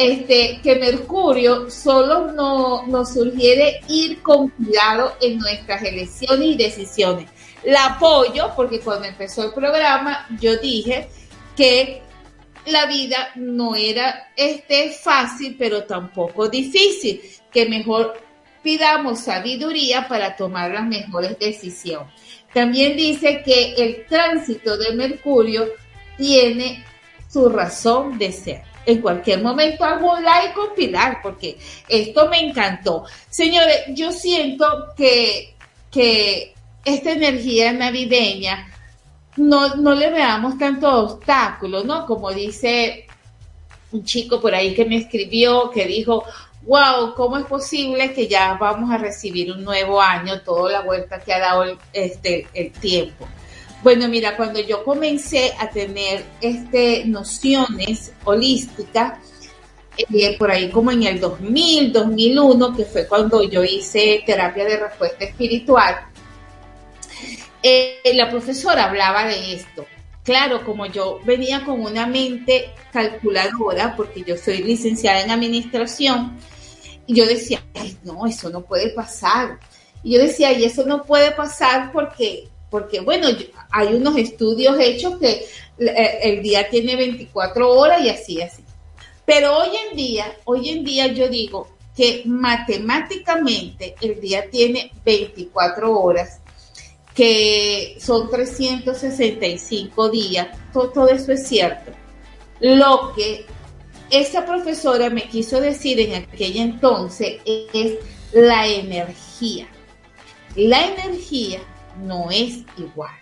este, que Mercurio solo no, nos sugiere ir con cuidado en nuestras elecciones y decisiones. La apoyo porque cuando empezó el programa yo dije que la vida no era este fácil, pero tampoco difícil, que mejor pidamos sabiduría para tomar las mejores decisiones. También dice que el tránsito de Mercurio tiene su razón de ser. En cualquier momento hago like con Pilar porque esto me encantó. Señores, yo siento que, que esta energía navideña no, no le veamos tanto obstáculo, ¿no? Como dice un chico por ahí que me escribió, que dijo, wow, ¿cómo es posible que ya vamos a recibir un nuevo año, toda la vuelta que ha dado este, el tiempo? Bueno, mira, cuando yo comencé a tener este, nociones holísticas, eh, por ahí como en el 2000, 2001, que fue cuando yo hice terapia de respuesta espiritual, eh, la profesora hablaba de esto. Claro, como yo venía con una mente calculadora, porque yo soy licenciada en administración, y yo decía, Ay, no, eso no puede pasar. Y yo decía, y eso no puede pasar porque, porque bueno, hay unos estudios hechos que eh, el día tiene 24 horas y así, así. Pero hoy en día, hoy en día yo digo que matemáticamente el día tiene 24 horas que son 365 días, todo eso es cierto. Lo que esa profesora me quiso decir en aquel entonces es la energía. La energía no es igual.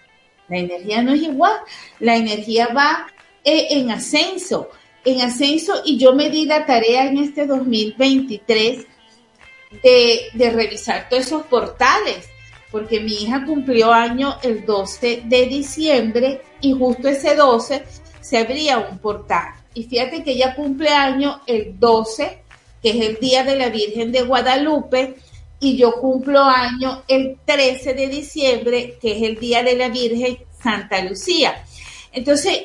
La energía no es igual. La energía va eh, en ascenso, en ascenso y yo me di la tarea en este 2023 de, de revisar todos esos portales porque mi hija cumplió año el 12 de diciembre y justo ese 12 se abría un portal. Y fíjate que ella cumple año el 12, que es el Día de la Virgen de Guadalupe, y yo cumplo año el 13 de diciembre, que es el Día de la Virgen Santa Lucía. Entonces,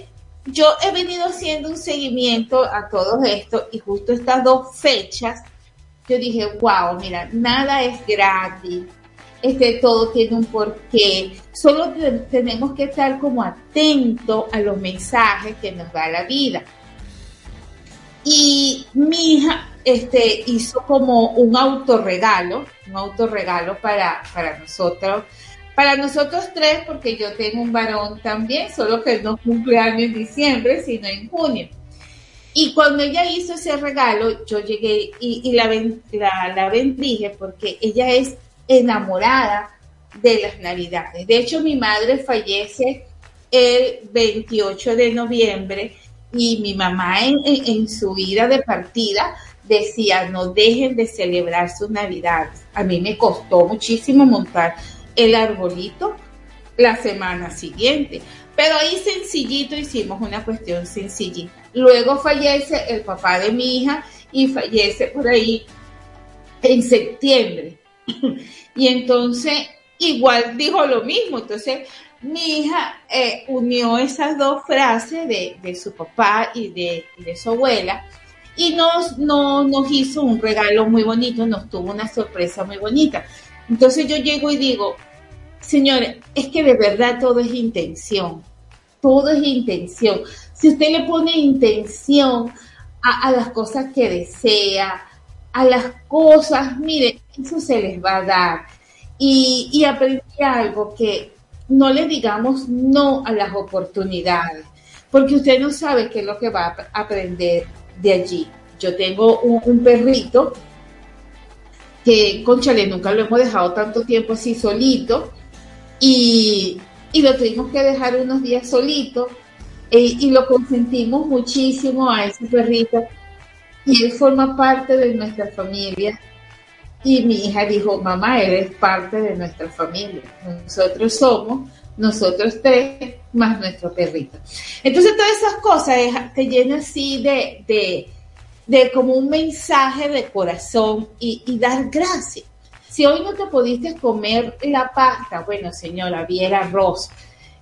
yo he venido haciendo un seguimiento a todo esto y justo estas dos fechas, yo dije, wow, mira, nada es gratis, este, todo tiene un porqué. Solo te- tenemos que estar como atentos a los mensajes que nos da la vida. Y mi hija este, hizo como un autorregalo, un autorregalo para, para nosotros, para nosotros tres, porque yo tengo un varón también, solo que no cumple año en diciembre, sino en junio. Y cuando ella hizo ese regalo, yo llegué y, la, ben- porque ella es enamorada de las navidades. De hecho, mi madre fallece el 28 de noviembre y mi mamá en- en su ida de partida decía, no dejen de celebrar sus navidades. A mí me costó muchísimo montar el arbolito la semana siguiente. Pero ahí sencillito hicimos una cuestión sencillita. Luego fallece el papá de mi hija y fallece por ahí en septiembre. <clears throat> y entonces igual dijo lo mismo. Entonces, mi hija eh, unió esas dos frases de, de su papá y de, y de su abuela y nos, no, nos hizo un regalo muy bonito, nos tuvo una sorpresa muy bonita. Entonces yo llego y digo, señores, es que de verdad todo es intención, todo es intención. Si usted le pone intención a, las cosas que desea, a las cosas, mire, eso se les va a dar. Y, y aprendí algo que no le digamos no a las oportunidades, porque usted no sabe qué es lo que va a aprender de allí. Yo tengo un, perrito que, conchale, nunca lo hemos dejado tanto tiempo así solito y, y lo tuvimos que dejar unos días solito eh, y lo consentimos muchísimo a ese perrito y él forma parte de nuestra familia y mi hija dijo, mamá, eres parte de nuestra familia. Nosotros somos, nosotros tres, más nuestro perrito. Entonces todas esas cosas te llenan así de, de, de como un mensaje de corazón y, y dar gracias. Si hoy no te pudiste comer la pasta, bueno señora, había el arroz.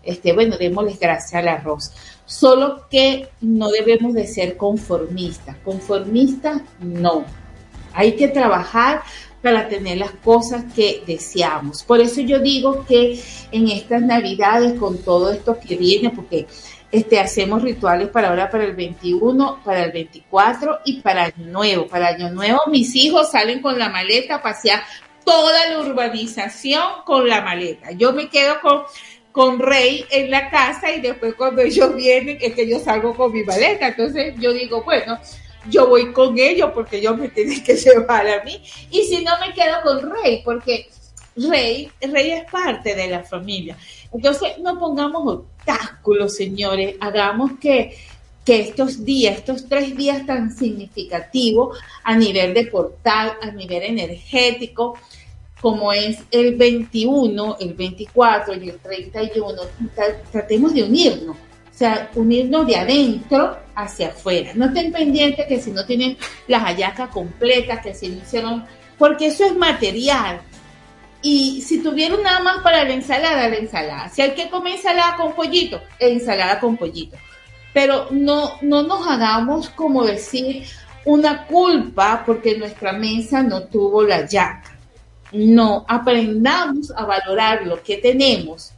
Este, bueno, démosles gracias al arroz. Solo que no debemos de ser conformistas. Conformistas, no. Hay que trabajar para tener las cosas que deseamos. Por eso yo digo que en estas navidades, con todo esto que viene, porque este, hacemos rituales para ahora, para el 21, para el 24 y para Año Nuevo. Para Año Nuevo mis hijos salen con la maleta a pasear toda la urbanización con la maleta. Yo me quedo con, con Rey en la casa y después cuando ellos vienen es que yo salgo con mi maleta. Entonces yo digo, bueno, yo voy con ellos porque ellos me tienen que <laughs> llevar a mí. Y si no me quedo con Rey, porque Rey, Rey es parte de la familia. Entonces no pongamos obstáculos, señores. Hagamos que, que estos días, estos tres días tan significativos a nivel de portal, a nivel energético, como es el 21, el 24 y el 31, tra- tratemos de unirnos. O sea, unirnos de adentro hacia afuera. No estén pendientes que si no tienen las hallacas completas, que si no hicieron, porque eso es material. Y si tuvieron nada más para la ensalada, la ensalada. Si hay que comer ensalada con pollito, ensalada con pollito. Pero no, no nos hagamos como decir una culpa porque nuestra mesa no tuvo la yaca. No, aprendamos a valorar lo que tenemos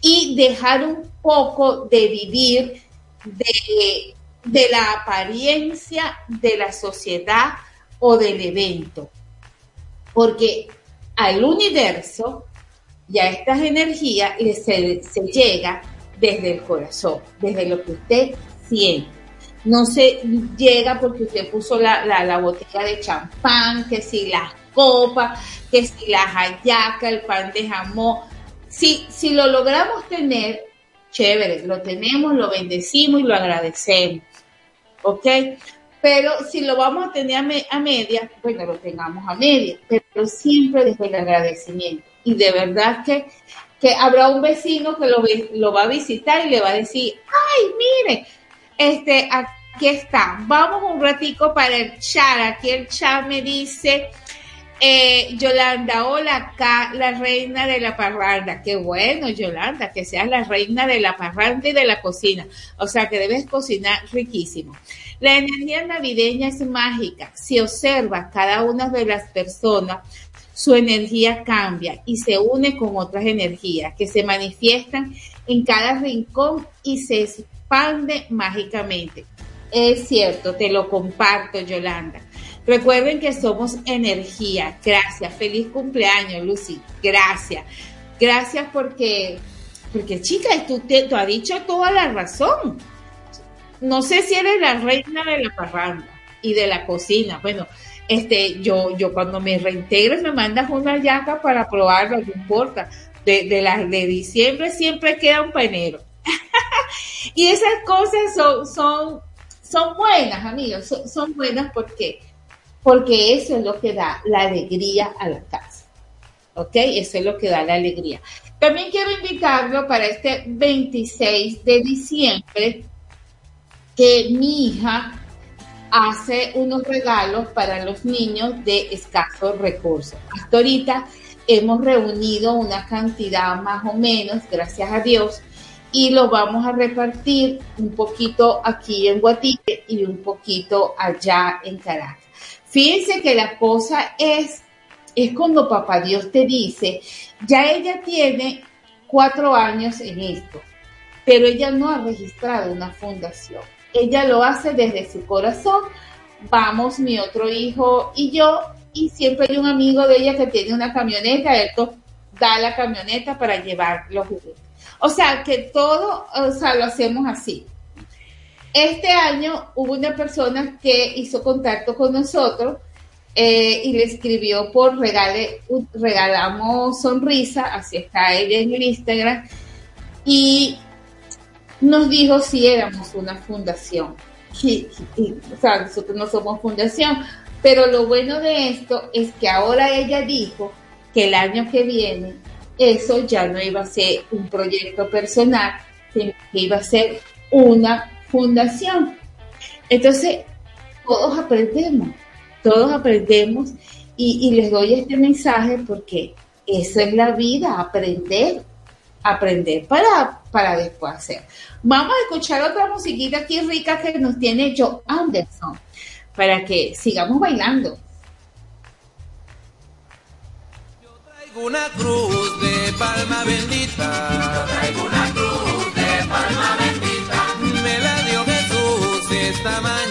y dejar un poco de vivir de, de la apariencia de la sociedad o del evento. Porque al universo y a estas energías se, se llega desde el corazón, desde lo que usted siente. No se llega porque usted puso la, la, la botella de champán, que si las copas, que si las hallacas, el pan de jamón. Si, si lo logramos tener, chévere, lo tenemos, lo bendecimos y lo agradecemos. ¿Ok? Pero si lo vamos a tener a, me, a media, bueno, lo tengamos a media, pero siempre desde el agradecimiento. Y de verdad que, que habrá un vecino que lo va a visitar y le va a decir, ay, mire, este, aquí está, vamos un ratico para el chat. Aquí el chat me dice, eh, Yolanda, hola, acá la reina de la parranda. Qué bueno, Yolanda, que seas la reina de la parranda y de la cocina. O sea, que debes cocinar riquísimo. La energía navideña es mágica. Si observas cada una de las personas, su energía cambia y se une con otras energías que se manifiestan en cada rincón y se expande mágicamente. Es cierto, te lo comparto, Yolanda. Recuerden que somos energía. Gracias. Feliz cumpleaños, Lucy. Gracias. Gracias porque, porque chica, tú, te, tú has dicho toda la razón. No sé si eres la reina de la parranda y de la cocina. Bueno, este, yo, yo cuando me reintegres me mandas una yaca para probarla, no importa. De, de las de diciembre siempre queda un panero. <laughs> y esas cosas son, son, son buenas, amigos, son, son buenas porque, porque eso es lo que da la alegría a la casa. ¿Ok? Eso es lo que da la alegría. También quiero invitarlo para este 26 de diciembre que mi hija hace unos regalos para los niños de escasos recursos. Hasta ahorita hemos reunido una cantidad más o menos, gracias a Dios, y lo vamos a repartir un poquito aquí en Guatique y un poquito allá en Caracas. Fíjense que la cosa es, es cuando papá Dios te dice, ya ella tiene cuatro años en esto, pero ella no ha registrado una fundación. Ella lo hace desde su corazón. Vamos, mi otro hijo y yo, y siempre hay un amigo de ella que tiene una camioneta, él da la camioneta para llevar los juguetes. O sea, que todo, o sea, lo hacemos así. Este año hubo una persona que hizo contacto con nosotros eh, y le escribió por regale, regalamos sonrisa, así está ella en el Instagram, y nos dijo si éramos una fundación. <laughs> O sea, nosotros no somos fundación, pero lo bueno de esto es que ahora ella dijo que el año que viene eso ya no iba a ser un proyecto personal, sino que iba a ser una fundación. Entonces, todos aprendemos, todos aprendemos y, y les doy este mensaje porque eso es la vida, aprender, aprender para, para después hacer. Vamos a escuchar otra musiquita aquí rica que nos tiene Joe Anderson para que sigamos bailando. traigo una cruz de palma bendita. Yo traigo una cruz de palma esta mañanita.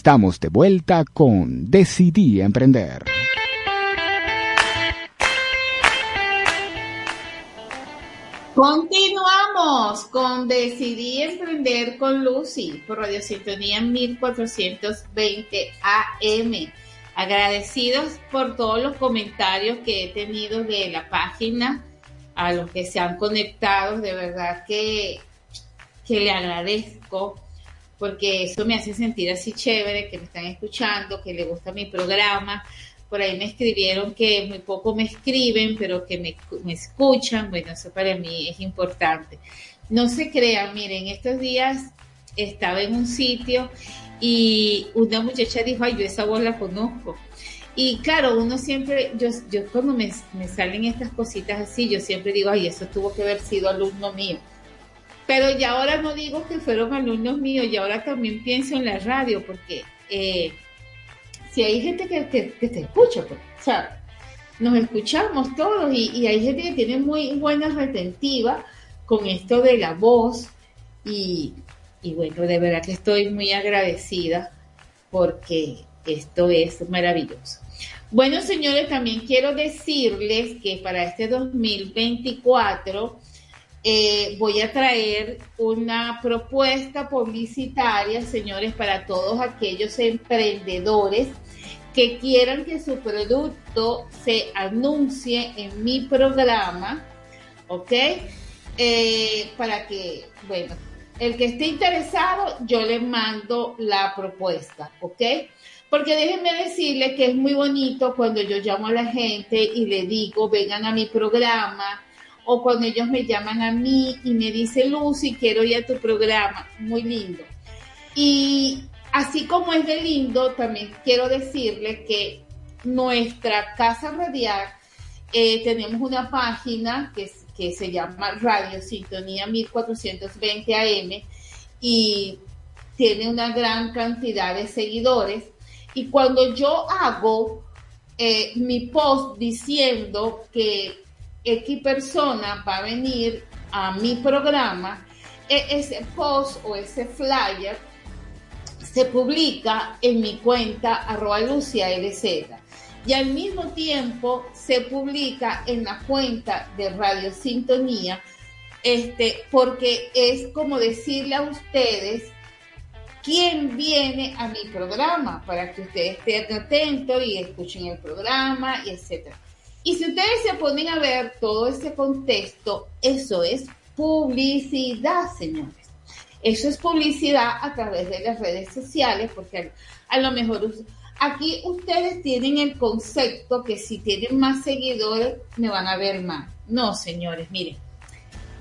Estamos de vuelta con Decidí Emprender. Continuamos con Decidí Emprender con Lucy por Radio Sintonía 1420 AM. Agradecidos por todos los comentarios que he tenido de la página, a los que se han conectado, de verdad que, que le agradezco, porque eso me hace sentir así chévere, que me están escuchando, que le gusta mi programa. Por ahí me escribieron que muy poco me escriben, pero que me, escuchan. Bueno, eso para mí es importante. No se crean, miren, estos días estaba en un sitio y una muchacha dijo, ay, yo esa voz la conozco. Y claro, uno siempre, yo, yo cuando me salen estas cositas así, yo siempre digo, ay, eso tuvo que haber sido alumno mío. Pero ya ahora no digo que fueron alumnos míos, y ahora también pienso en la radio, porque eh, si hay gente que, que, te escucha, pues, o sea, nos escuchamos todos y, y hay gente que tiene muy buena retentiva con esto de la voz y, y bueno, de verdad que estoy muy agradecida porque esto es maravilloso. Bueno, señores, también quiero decirles que para este 2024 eh, voy a traer una propuesta publicitaria, señores, para todos aquellos emprendedores que quieran que su producto se anuncie en mi programa, ¿ok? Eh, para que, bueno, el que esté interesado, yo le mando la propuesta, ¿ok? Porque déjenme decirles que es muy bonito cuando yo llamo a la gente y le digo, vengan a mi programa, o cuando ellos me llaman a mí y me dicen, Lucy, quiero ir a tu programa, muy lindo. Y así como es de lindo, también quiero decirles que nuestra casa radial, eh, tenemos una página que, que se llama Radio Sintonía 1420 AM y tiene una gran cantidad de seguidores. Y cuando yo hago eh, mi post diciendo que X persona va a venir a mi programa, e- ese post o ese flyer se publica en mi cuenta arroba Lucia LZ. Y al mismo tiempo se publica en la cuenta de Radio Sintonía, este, porque es como decirle a ustedes quién viene a mi programa para que ustedes estén atentos y escuchen el programa y etcétera. Y si ustedes se ponen a ver todo ese contexto, eso es publicidad, señores. Eso es publicidad a través de las redes sociales, porque a, lo mejor aquí ustedes tienen el concepto que si tienen más seguidores, me van a ver más. No, señores, miren,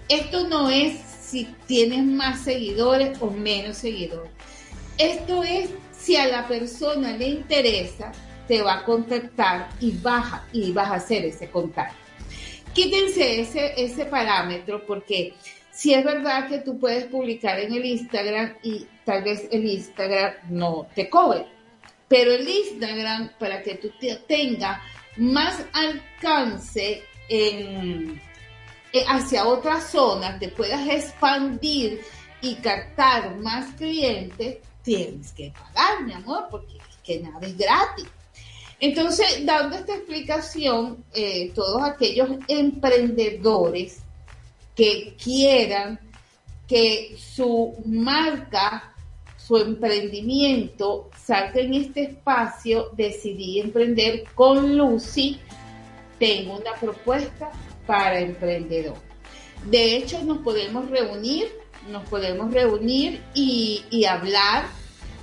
esto no es si tienes más seguidores o menos seguidores. Esto es si a la persona le interesa, te va a contactar y baja y vas a hacer ese contacto. Quítense ese, ese parámetro porque si es verdad que tú puedes publicar en el Instagram y tal vez el Instagram no te cobre, pero el Instagram para que tú te- tenga más alcance en, eh, hacia otras zonas, te puedas expandir y captar más clientes, tienes que pagar, mi amor, porque es que nada es gratis. Entonces, dando esta explicación, eh, todos aquellos emprendedores que quieran que su marca, su emprendimiento salga en este espacio, decidí emprender con Lucy, tengo una propuesta para emprendedor. De hecho, nos podemos reunir, nos podemos reunir y, y hablar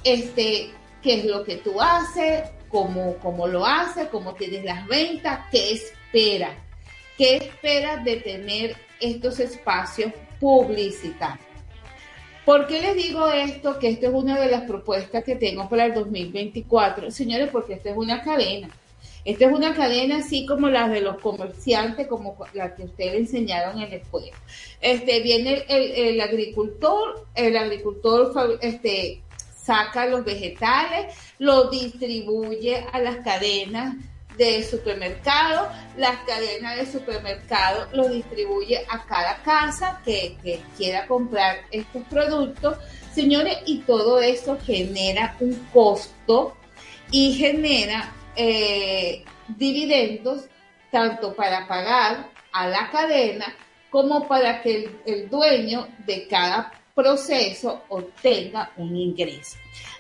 este, qué es lo que tú haces, cómo, cómo lo haces, cómo tienes las ventas, qué esperas, qué esperas de tener estos espacios publicitarios. ¿Por qué les digo esto? Que esto es una de las propuestas que tengo para el 2024. Señores, porque esto es una cadena. Esta es una cadena así como las de los comerciantes, como la que ustedes enseñaron en la escuela. Este, viene el, el- agricultor, el agricultor este, saca los vegetales, los distribuye a las cadenas de supermercado, las cadenas de supermercado los distribuye a cada casa que, que quiera comprar estos productos. Señores, y todo eso genera un costo y genera eh, dividendos tanto para pagar a la cadena como para que el, el dueño de cada proceso obtenga un ingreso.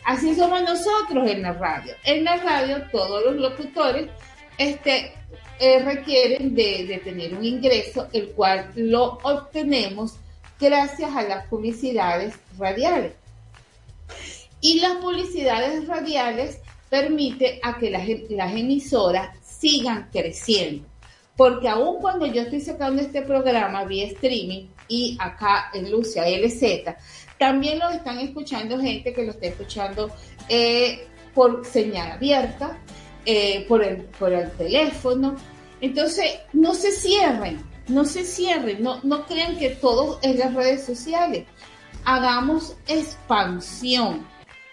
Así somos nosotros en la radio. En la radio todos los locutores este, eh, requieren de, tener un ingreso, el cual lo obtenemos gracias a las publicidades radiales. Y las publicidades radiales permite a que las, las emisoras sigan creciendo. Porque aun cuando yo estoy sacando este programa vía streaming y acá en Lucia LZ, también lo están escuchando gente que lo está escuchando eh, por señal abierta, eh, por, el, por el teléfono. Entonces, no se cierren, no se cierren, no, no crean que todo es las redes sociales. Hagamos expansión,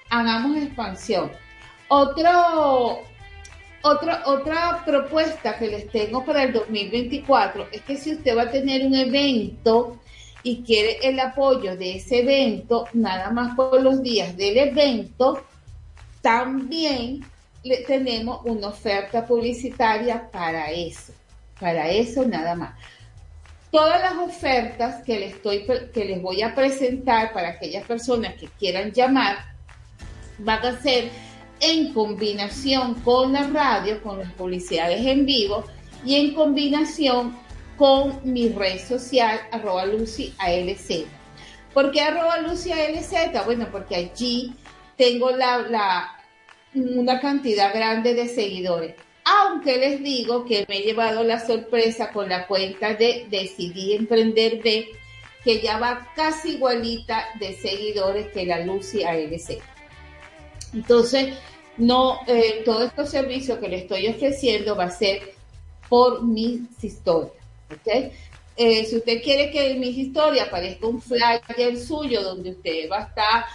hagamos expansión. Otra, otra propuesta que les tengo para el 2024 es que si usted va a tener un evento y quiere el apoyo de ese evento, nada más por los días del evento, también le tenemos una oferta publicitaria para eso, para eso nada más. Todas las ofertas que les, estoy, que les voy a presentar para aquellas personas que quieran llamar van a ser en combinación con la radio, con las publicidades en vivo y en combinación con mi red social arroba Lucy ALZ. ¿Por qué arroba Lucy ALZ? Bueno, porque allí tengo la, una cantidad grande de seguidores. Aunque les digo que me he llevado la sorpresa con la cuenta de Decidí Emprender B, que ya va casi igualita de seguidores que la Lucy ALZ. Entonces, no, eh, todos estos servicios que le estoy ofreciendo va a ser por mis historias. Eh, si usted quiere que en mis historias aparezca un flyer suyo donde usted va a estar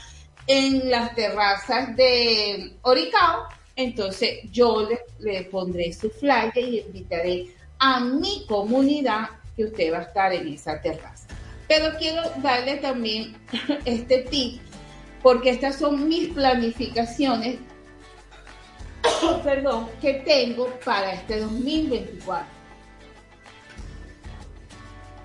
en las terrazas de Oricao, entonces yo le, le pondré su flyer y invitaré a mi comunidad que usted va a estar en esa terraza. Pero quiero darle también <laughs> este tip porque estas son mis planificaciones <coughs> perdón, que tengo para este 2024.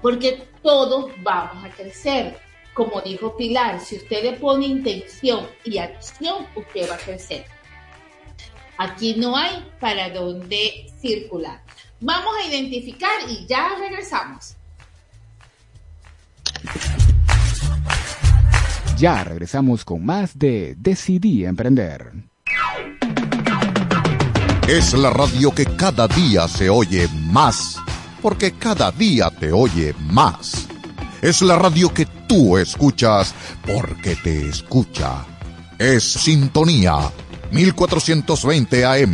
Porque todos vamos a crecer. Como dijo Pilar, si usted le pone intención y acción, usted va a crecer. Aquí no hay para dónde circular. Vamos a identificar y ya regresamos. Ya regresamos con más de Decidí Emprender. Es la radio que cada día se oye más, porque cada día te oye más. Es la radio que tú escuchas porque te escucha. Es Sintonía 1420 AM.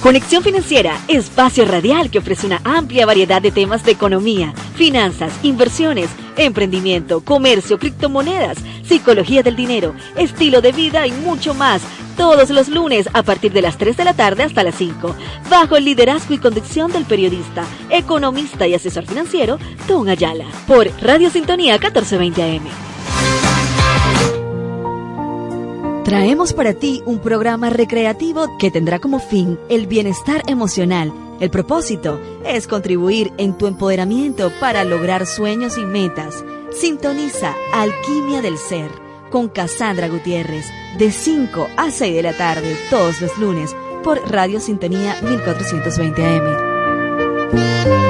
Conexión Financiera, espacio radial que ofrece una amplia variedad de temas de economía, finanzas, inversiones, emprendimiento, comercio, criptomonedas, psicología del dinero, estilo de vida y mucho más. Todos los lunes a partir de las 3 de la tarde hasta las 5, bajo el liderazgo y conducción del periodista, economista y asesor financiero, Don Ayala, por Radio Sintonía 1420 AM. Traemos para ti un programa recreativo que tendrá como fin el bienestar emocional. El propósito es contribuir en tu empoderamiento para lograr sueños y metas. Sintoniza Alquimia del Ser con Cassandra Gutiérrez de 5 a 6 de la tarde todos los lunes por Radio Sintonía 1420 AM.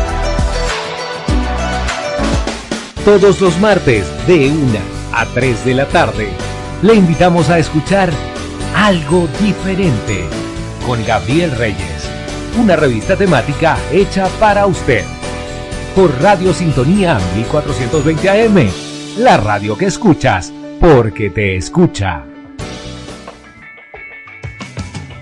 Todos los martes de 1 a 3 de la tarde le invitamos a escuchar Algo Diferente con Gabriel Reyes, una revista temática hecha para usted. Por Radio Sintonía 1420 AM, la radio que escuchas porque te escucha.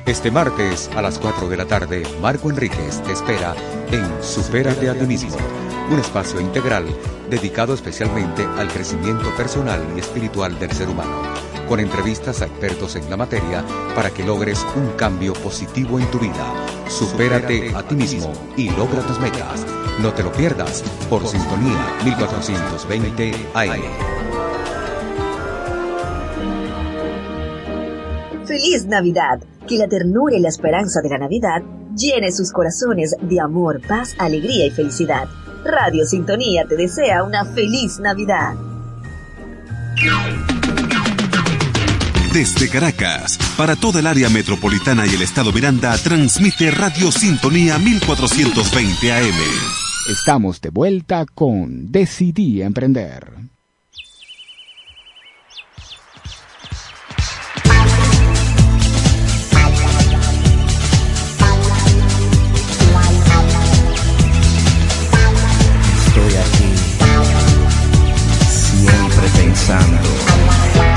Este martes a las 4 de la tarde, Marco Enríquez te espera en Supérate a ti mismo, un espacio integral dedicado especialmente al crecimiento personal y espiritual del ser humano, con entrevistas a expertos en la materia para que logres un cambio positivo en tu vida. Supérate a ti mismo y logra tus metas. No te lo pierdas por Sintonía 1420 AM. Feliz Navidad. Que la ternura y la esperanza de la Navidad llene sus corazones de amor, paz, alegría y felicidad. Radio Sintonía te desea una feliz Navidad. Desde Caracas, para toda el área metropolitana y el estado Miranda, transmite Radio Sintonía 1420 AM. Estamos de vuelta con Decidí Emprender. Pensando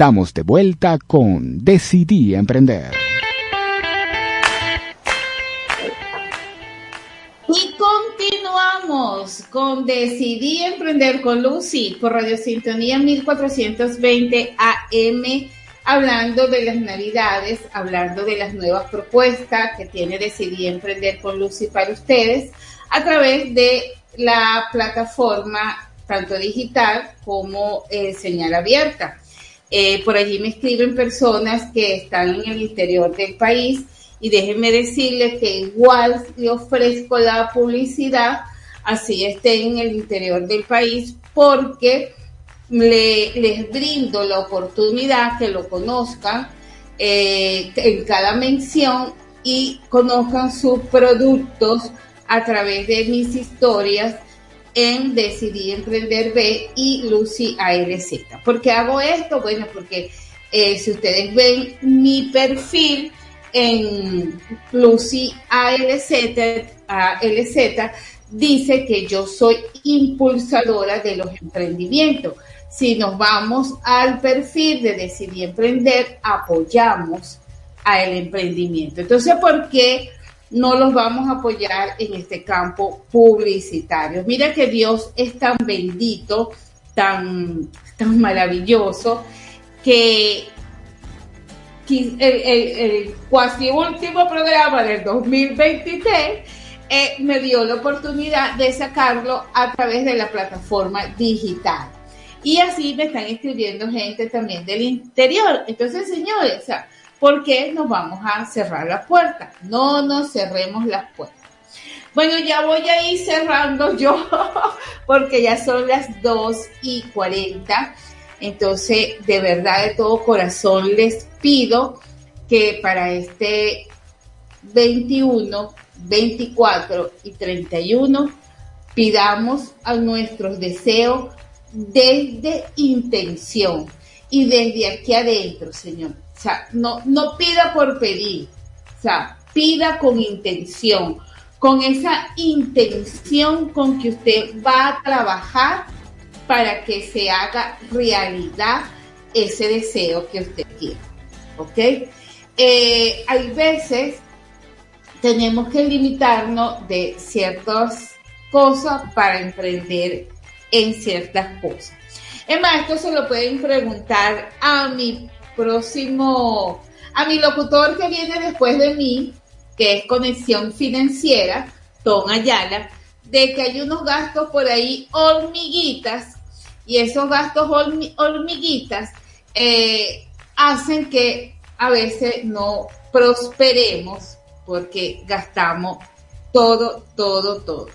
estamos de vuelta con Decidí Emprender. Y continuamos con Decidí Emprender con Lucy por Radio Sintonía 1420 AM, hablando de las navidades, hablando de las nuevas propuestas que tiene Decidí Emprender con Lucy para ustedes a través de la plataforma tanto digital como eh, señal abierta. Eh, por allí me escriben personas que están en el interior del país y déjenme decirles que igual le ofrezco la publicidad, así esté en el interior del país, porque le- les brindo la oportunidad que lo conozcan eh, en cada mención y conozcan sus productos a través de mis historias en Decidí Emprender B y Lucy ALZ. ¿Por qué hago esto? Bueno, porque eh, si ustedes ven mi perfil en Lucy ALZ, ALZ, dice que yo soy impulsadora de los emprendimientos. Si nos vamos al perfil de Decidí Emprender, apoyamos al emprendimiento. Entonces, ¿por qué no los vamos a apoyar en este campo publicitario? Mira que Dios es tan bendito, tan, tan maravilloso, que el- el cuasi último programa del 2023 eh, me dio la oportunidad de sacarlo a través de la plataforma digital. Y así me están escribiendo gente también del interior. Entonces, señores, o sea, ¿por qué nos vamos a cerrar la puerta? No nos cerremos las puertas. Bueno, ya voy a ir cerrando yo, <laughs> porque ya son las 2 y 40. Entonces, de verdad, de todo corazón, les pido que para este 21, 24 y 31 pidamos a nuestros deseos desde intención y desde aquí adentro, Señor. O sea, no, no pida por pedir, o sea, pida con intención, con esa intención con que usted va a trabajar para que se haga realidad ese deseo que usted quiere. ¿Ok? Eh, hay veces tenemos que limitarnos de ciertas cosas para emprender en ciertas cosas. Es más, esto se lo pueden preguntar a mi próximo, a mi locutor que viene después de mí, que es Conexión Financiera, Tom Ayala, de que hay unos gastos por ahí hormiguitas y esos gastos hormi- hormiguitas eh, hacen que a veces no prosperemos porque gastamos todo, todo, todo.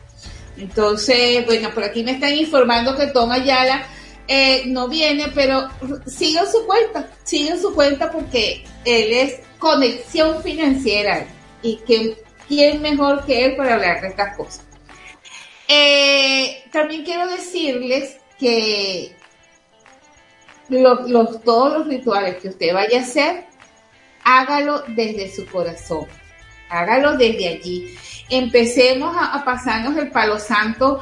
Entonces, bueno, por aquí me están informando que Tom Ayala eh, no viene, pero sigan su cuenta, sigan su cuenta porque él es conexión financiera y que quién mejor que él para hablar de estas cosas. Eh, también quiero decirles que todos los rituales que usted vaya a hacer, hágalo desde su corazón, hágalo desde allí. Empecemos a pasarnos el palo santo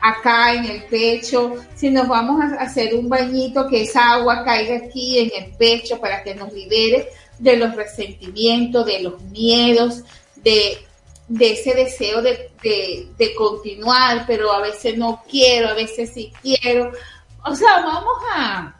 acá en el pecho, si nos vamos a hacer un bañito, que esa agua caiga aquí en el pecho para que nos libere de los resentimientos, de los miedos, de, de ese deseo de, de- continuar, pero a veces no quiero, a veces sí quiero. O sea, vamos a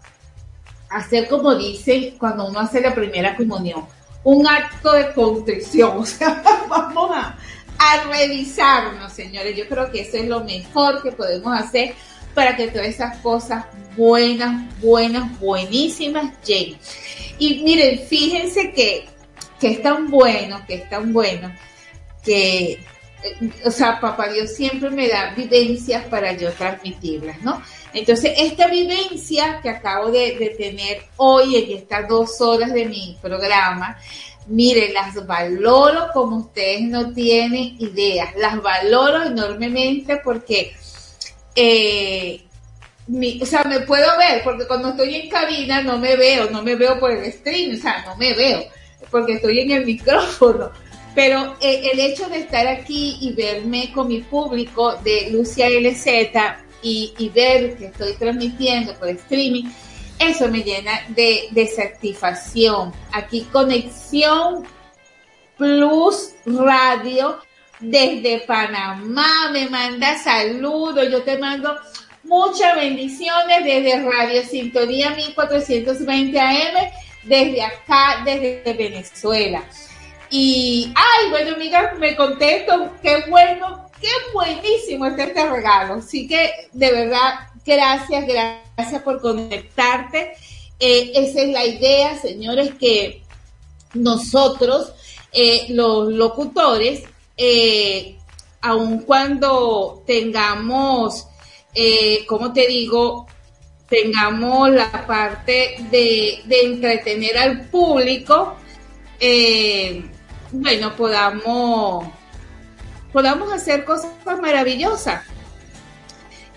hacer como dicen cuando uno hace la primera comunión, un acto de contrición. <laughs> O sea, vamos a, a revisarnos, señores. Yo creo que eso es lo mejor que podemos hacer para que todas esas cosas buenas, buenas, buenísimas lleguen. Y miren, fíjense que, que es tan bueno, que es tan bueno, que, eh, o sea, papá Dios siempre me da vivencias para yo transmitirlas, ¿no? Entonces, esta vivencia que acabo de, de tener hoy en estas dos horas de mi programa, miren, las valoro como ustedes no tienen ideas, las valoro enormemente porque, eh, o sea, me puedo ver, porque cuando estoy en cabina no me veo, no me veo por el stream, o sea, no me veo, porque estoy en el <laughs> micrófono. Pero eh, el hecho de estar aquí y verme con mi público de Lucia LZ y, y ver que estoy transmitiendo por streaming, eso me llena de, de satisfacción. Aquí Conexión Plus Radio desde Panamá me manda saludos. Yo te mando muchas bendiciones desde Radio Sintonía 1420 AM, desde acá, desde Venezuela. Y, ay, bueno, amiga, me contesto, qué bueno, qué buenísimo está este regalo. Así que, de verdad, gracias, gracias por conectarte. Eh, esa es la idea, señores, que nosotros, eh, los locutores, eh, aun cuando tengamos, como te digo, tengamos la parte de, de entretener al público, bueno, podamos, podamos hacer cosas maravillosas.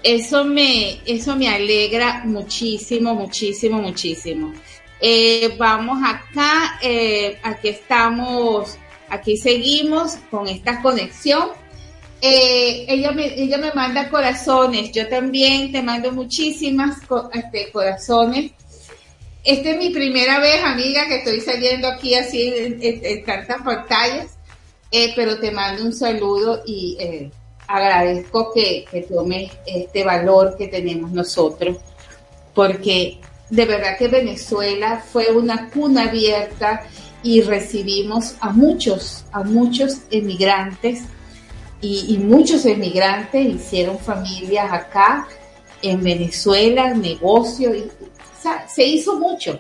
Eso me, eso me alegra muchísimo, muchísimo, muchísimo. Eh, vamos acá, eh, aquí estamos, aquí seguimos con esta conexión. Eh, ella, me, ella me manda corazones, yo también te mando muchísimas este, corazones. Esta es mi primera vez, amiga, que estoy saliendo aquí así en, en- en tantas pantallas, eh, pero te mando un saludo y eh, agradezco que, que tomes este valor que tenemos nosotros, porque de verdad que Venezuela fue una cuna abierta y recibimos a muchos, a muchos emigrantes y, muchos emigrantes hicieron familias acá en Venezuela, negocios, y, se hizo mucho.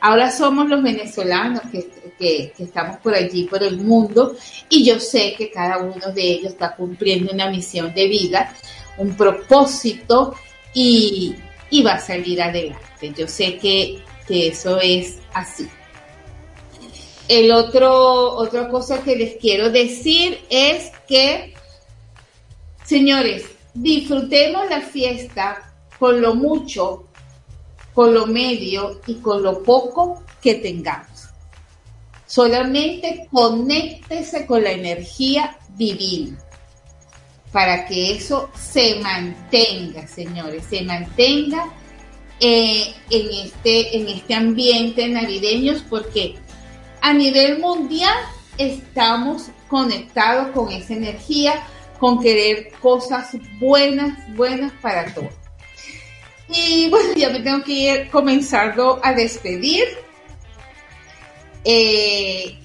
Ahora somos los venezolanos que, que- estamos por allí, por el mundo, y yo sé que cada uno de ellos está cumpliendo una misión de vida, un propósito, y, y va a salir adelante. Yo sé que, que eso es así. El otro, otra cosa que les quiero decir es que, señores, disfrutemos la fiesta con lo mucho, con lo medio y con lo poco que tengamos. Solamente conéctese con la energía divina para que eso se mantenga, señores, se mantenga eh, en, este, en este ambiente navideño, porque a nivel mundial estamos conectados con esa energía, con querer cosas buenas, buenas para todos. Y bueno, ya me tengo que ir comenzando a despedir. Eh,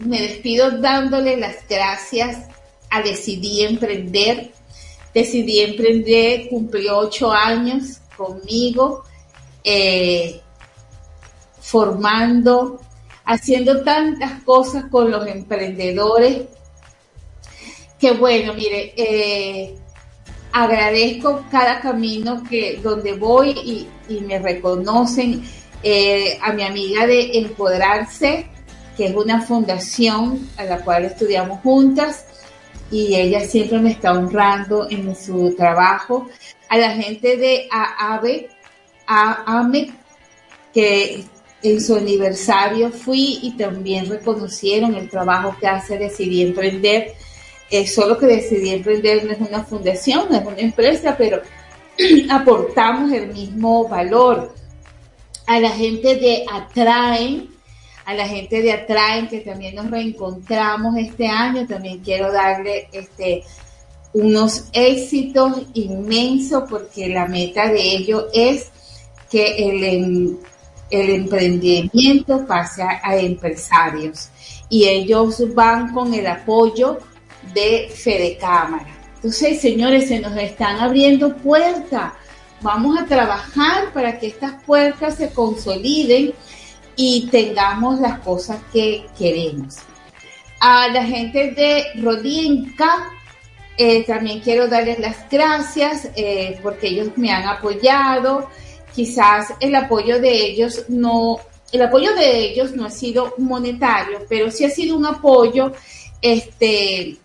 me despido dándole las gracias a Decidí Emprender. Decidí Emprender cumplió ocho años conmigo, eh, formando, haciendo tantas cosas con los emprendedores. Que bueno, mire, eh, agradezco cada camino que donde voy y, y me reconocen eh, a mi amiga de Empoderarse, que es una fundación a la cual estudiamos juntas y ella siempre me está honrando en su trabajo. A la gente de AAVE, a AMEC, que en su aniversario fui y también reconocieron el trabajo que hace Decidí Emprender. Solo que Decidí Emprender no es una fundación, no es una empresa, pero <clears throat> aportamos el mismo valor. A la gente de Atraen, a la gente de Atraen que también nos reencontramos este año, también quiero darle este unos éxitos inmensos porque la meta de ello es que el, em- el emprendimiento pase a, a empresarios y ellos van con el apoyo de Fede Cámara. Entonces, señores, se nos están abriendo puertas. Vamos a trabajar para que estas puertas se consoliden y tengamos las cosas que queremos. A la gente de Rodienca, eh, también quiero darles las gracias eh, porque ellos me han apoyado. Quizás el apoyo de ellos no, el apoyo de ellos no ha sido monetario, pero sí ha sido un apoyo, este,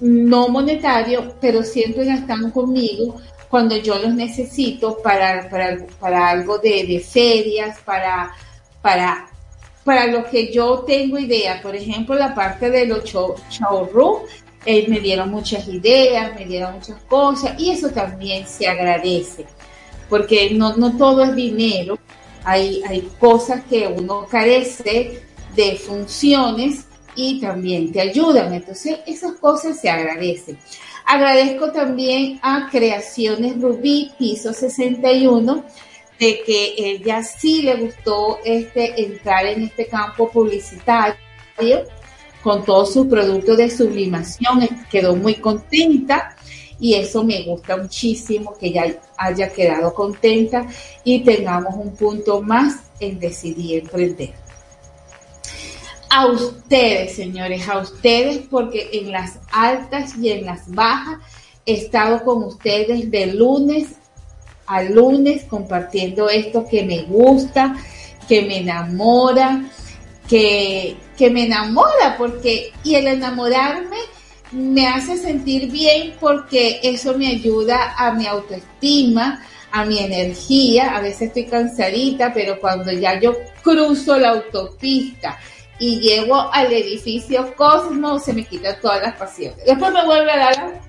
no monetario, pero siempre están conmigo cuando yo los necesito para, para, para algo de, de ferias, para, para, para lo que yo tengo idea. Por ejemplo, la parte de los show, showroom, eh, me dieron muchas ideas, me dieron muchas cosas y eso también se agradece, porque no, no todo es dinero, hay, hay cosas que uno carece de funciones y también te ayudan. Entonces, esas cosas se agradecen. Agradezco también a Creaciones Rubí, piso 61, de que ella sí le gustó este, entrar en este campo publicitario con todos sus productos de sublimación. Quedó muy contenta y eso me gusta muchísimo que ella haya quedado contenta y tengamos un punto más en decidir emprender. A ustedes, señores, a ustedes, porque en las altas y en las bajas he estado con ustedes de lunes a lunes compartiendo esto que me gusta, que me enamora, que, que me enamora, porque, y el enamorarme me hace sentir bien porque eso me ayuda a mi autoestima, a mi energía. A veces estoy cansadita, pero cuando ya yo cruzo la autopista y llego al edificio Cosmo, se me quitan todas las pasiones. Después me vuelve a dar,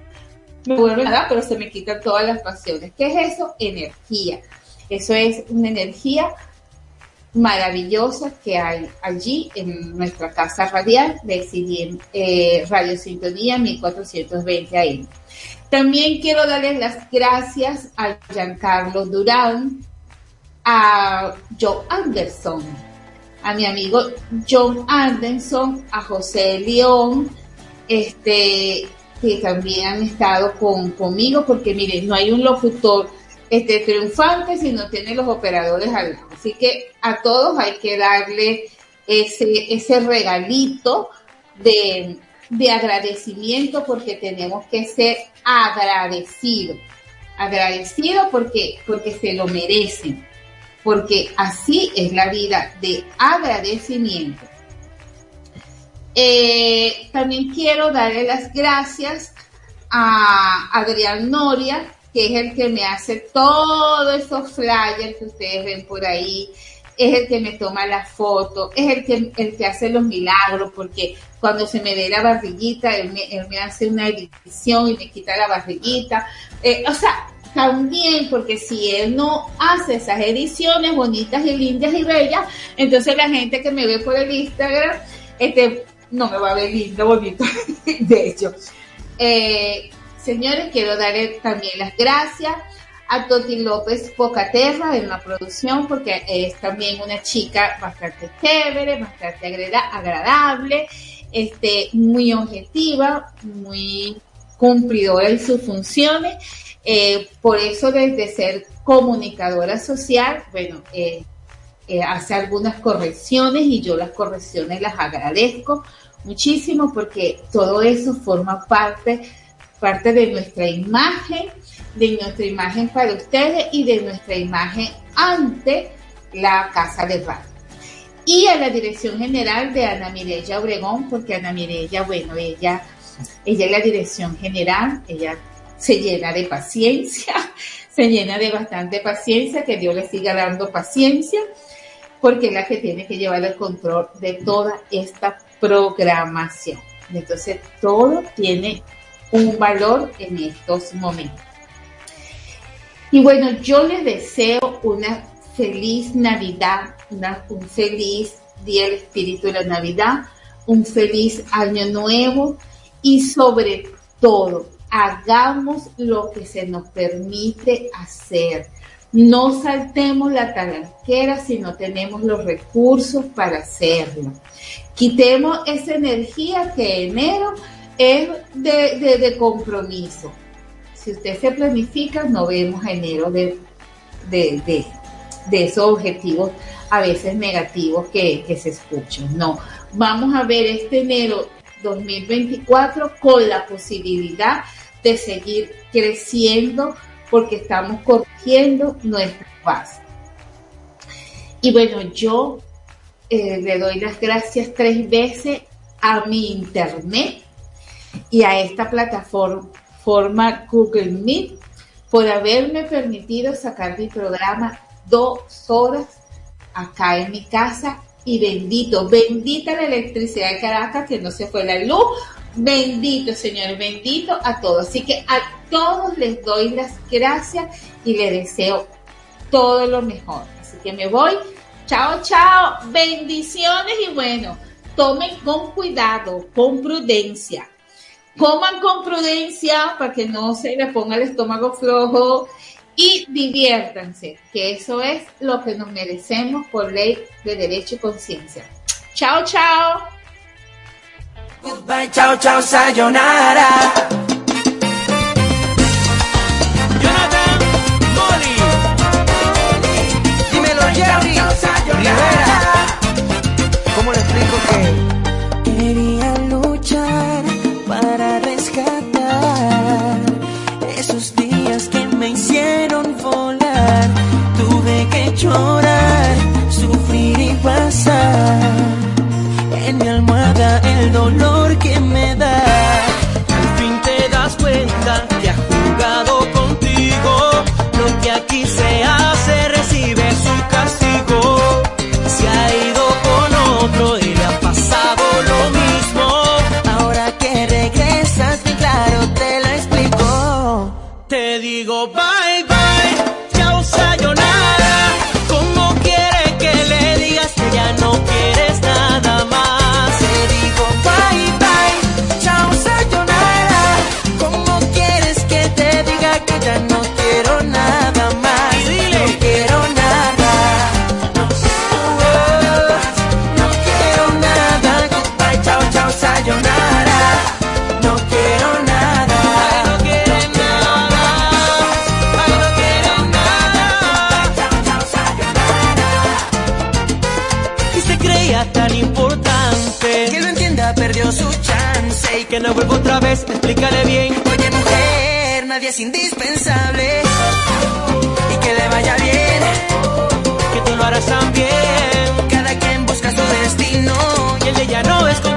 me vuelve a dar, pero se me quitan todas las pasiones. ¿Qué es eso? Energía. Eso es una energía maravillosa que hay allí en nuestra casa radial de CDM, eh, Radio Sintonía 1420 AM. También quiero darles las gracias a Giancarlo Durán, a Joe Anderson, a mi amigo John Anderson, a José León, este, que también han estado con, conmigo, porque miren, no hay un locutor este, triunfante si no tiene los operadores al lado. Así que a todos hay que darle ese, ese regalito de, de agradecimiento porque tenemos que ser agradecidos. Agradecidos porque, porque se lo merecen. Porque así es la vida de agradecimiento. Eh, también quiero darle las gracias a Adrián Noria, que es el que me hace todos esos flyers que ustedes ven por ahí, es el que me toma la foto, es el que, el que hace los milagros, porque cuando se me ve la barriguita, él me, hace una edición y me quita la barriguita. Eh, o sea, también, porque si él no hace esas ediciones bonitas y lindas y bellas, entonces la gente que me ve por el Instagram, este, no me va a ver lindo, bonito, <laughs> de hecho. Eh, señores, quiero darle también las gracias a Toti López Pocaterra en la producción, porque es también una chica bastante chévere, bastante agrada- agradable, este, muy objetiva, muy cumplidora en sus funciones. Eh, por eso, desde ser comunicadora social, bueno, eh, eh, hace algunas correcciones y yo las correcciones las agradezco muchísimo porque todo eso forma parte, parte de nuestra imagen, de nuestra imagen para ustedes y de nuestra imagen ante la Casa de Radio. Y a la dirección general de Ana Mireya Obregón, porque Ana Mireya, bueno, ella, ella es la dirección general, ella se llena de paciencia, <laughs> se llena de bastante paciencia, que Dios le siga dando paciencia, porque es la que tiene que llevar el control de toda esta programación. Entonces, todo tiene un valor en estos momentos. Y bueno, yo les deseo una feliz Navidad, una- un feliz Día del Espíritu de la Navidad, un feliz Año Nuevo y sobre todo, hagamos lo que se nos permite hacer. No saltemos la talanquera si no tenemos los recursos para hacerlo. Quitemos esa energía que enero es de, compromiso. Si usted se planifica, no vemos enero de, de, de- esos objetivos a veces negativos que se escuchan. No, vamos a ver este enero 2024 con la posibilidad de seguir creciendo porque estamos corrigiendo nuestra base. Y bueno, yo eh, le doy las gracias tres veces a mi internet y a esta plataforma forma Google Meet por haberme permitido sacar mi programa dos horas acá en mi casa y bendito, bendita la electricidad de Caracas que no se fue la luz. Bendito Señor, bendito a todos. Así que a todos les doy las gracias y les deseo todo lo mejor. Así que me voy. Chao, chao. Bendiciones y bueno, tomen con cuidado, con prudencia. Coman con prudencia para que no se le ponga el estómago flojo y diviértanse, que eso es lo que nos merecemos por ley de derecho y conciencia. Chao, chao. Goodbye, chao, chao, sayonara. छोरा que no vuelva otra vez, explícale bien. Oye, mujer, nadie es indispensable. Y que le vaya bien, que tú lo harás también. Cada quien busca su destino. Y el de ella no es con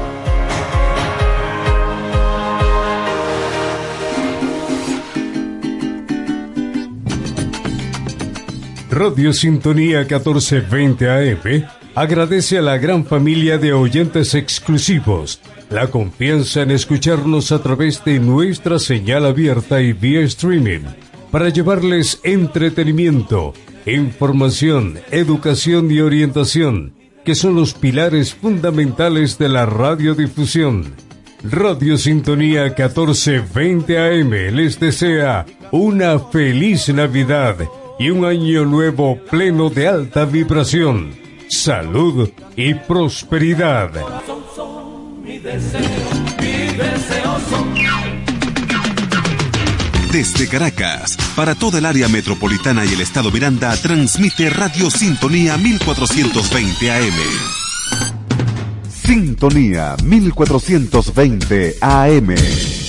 Radio Sintonía 1420 AM agradece a la gran familia de oyentes exclusivos la confianza en escucharnos a través de nuestra señal abierta y vía streaming para llevarles entretenimiento, información, educación y orientación, que son los pilares fundamentales de la radiodifusión. Radio Sintonía 1420 AM les desea una feliz Navidad y un año nuevo pleno de alta vibración, salud y prosperidad. Desde Caracas, para toda el área metropolitana y el estado Miranda, transmite Radio Sintonía 1420 AM. Sintonía 1420 AM.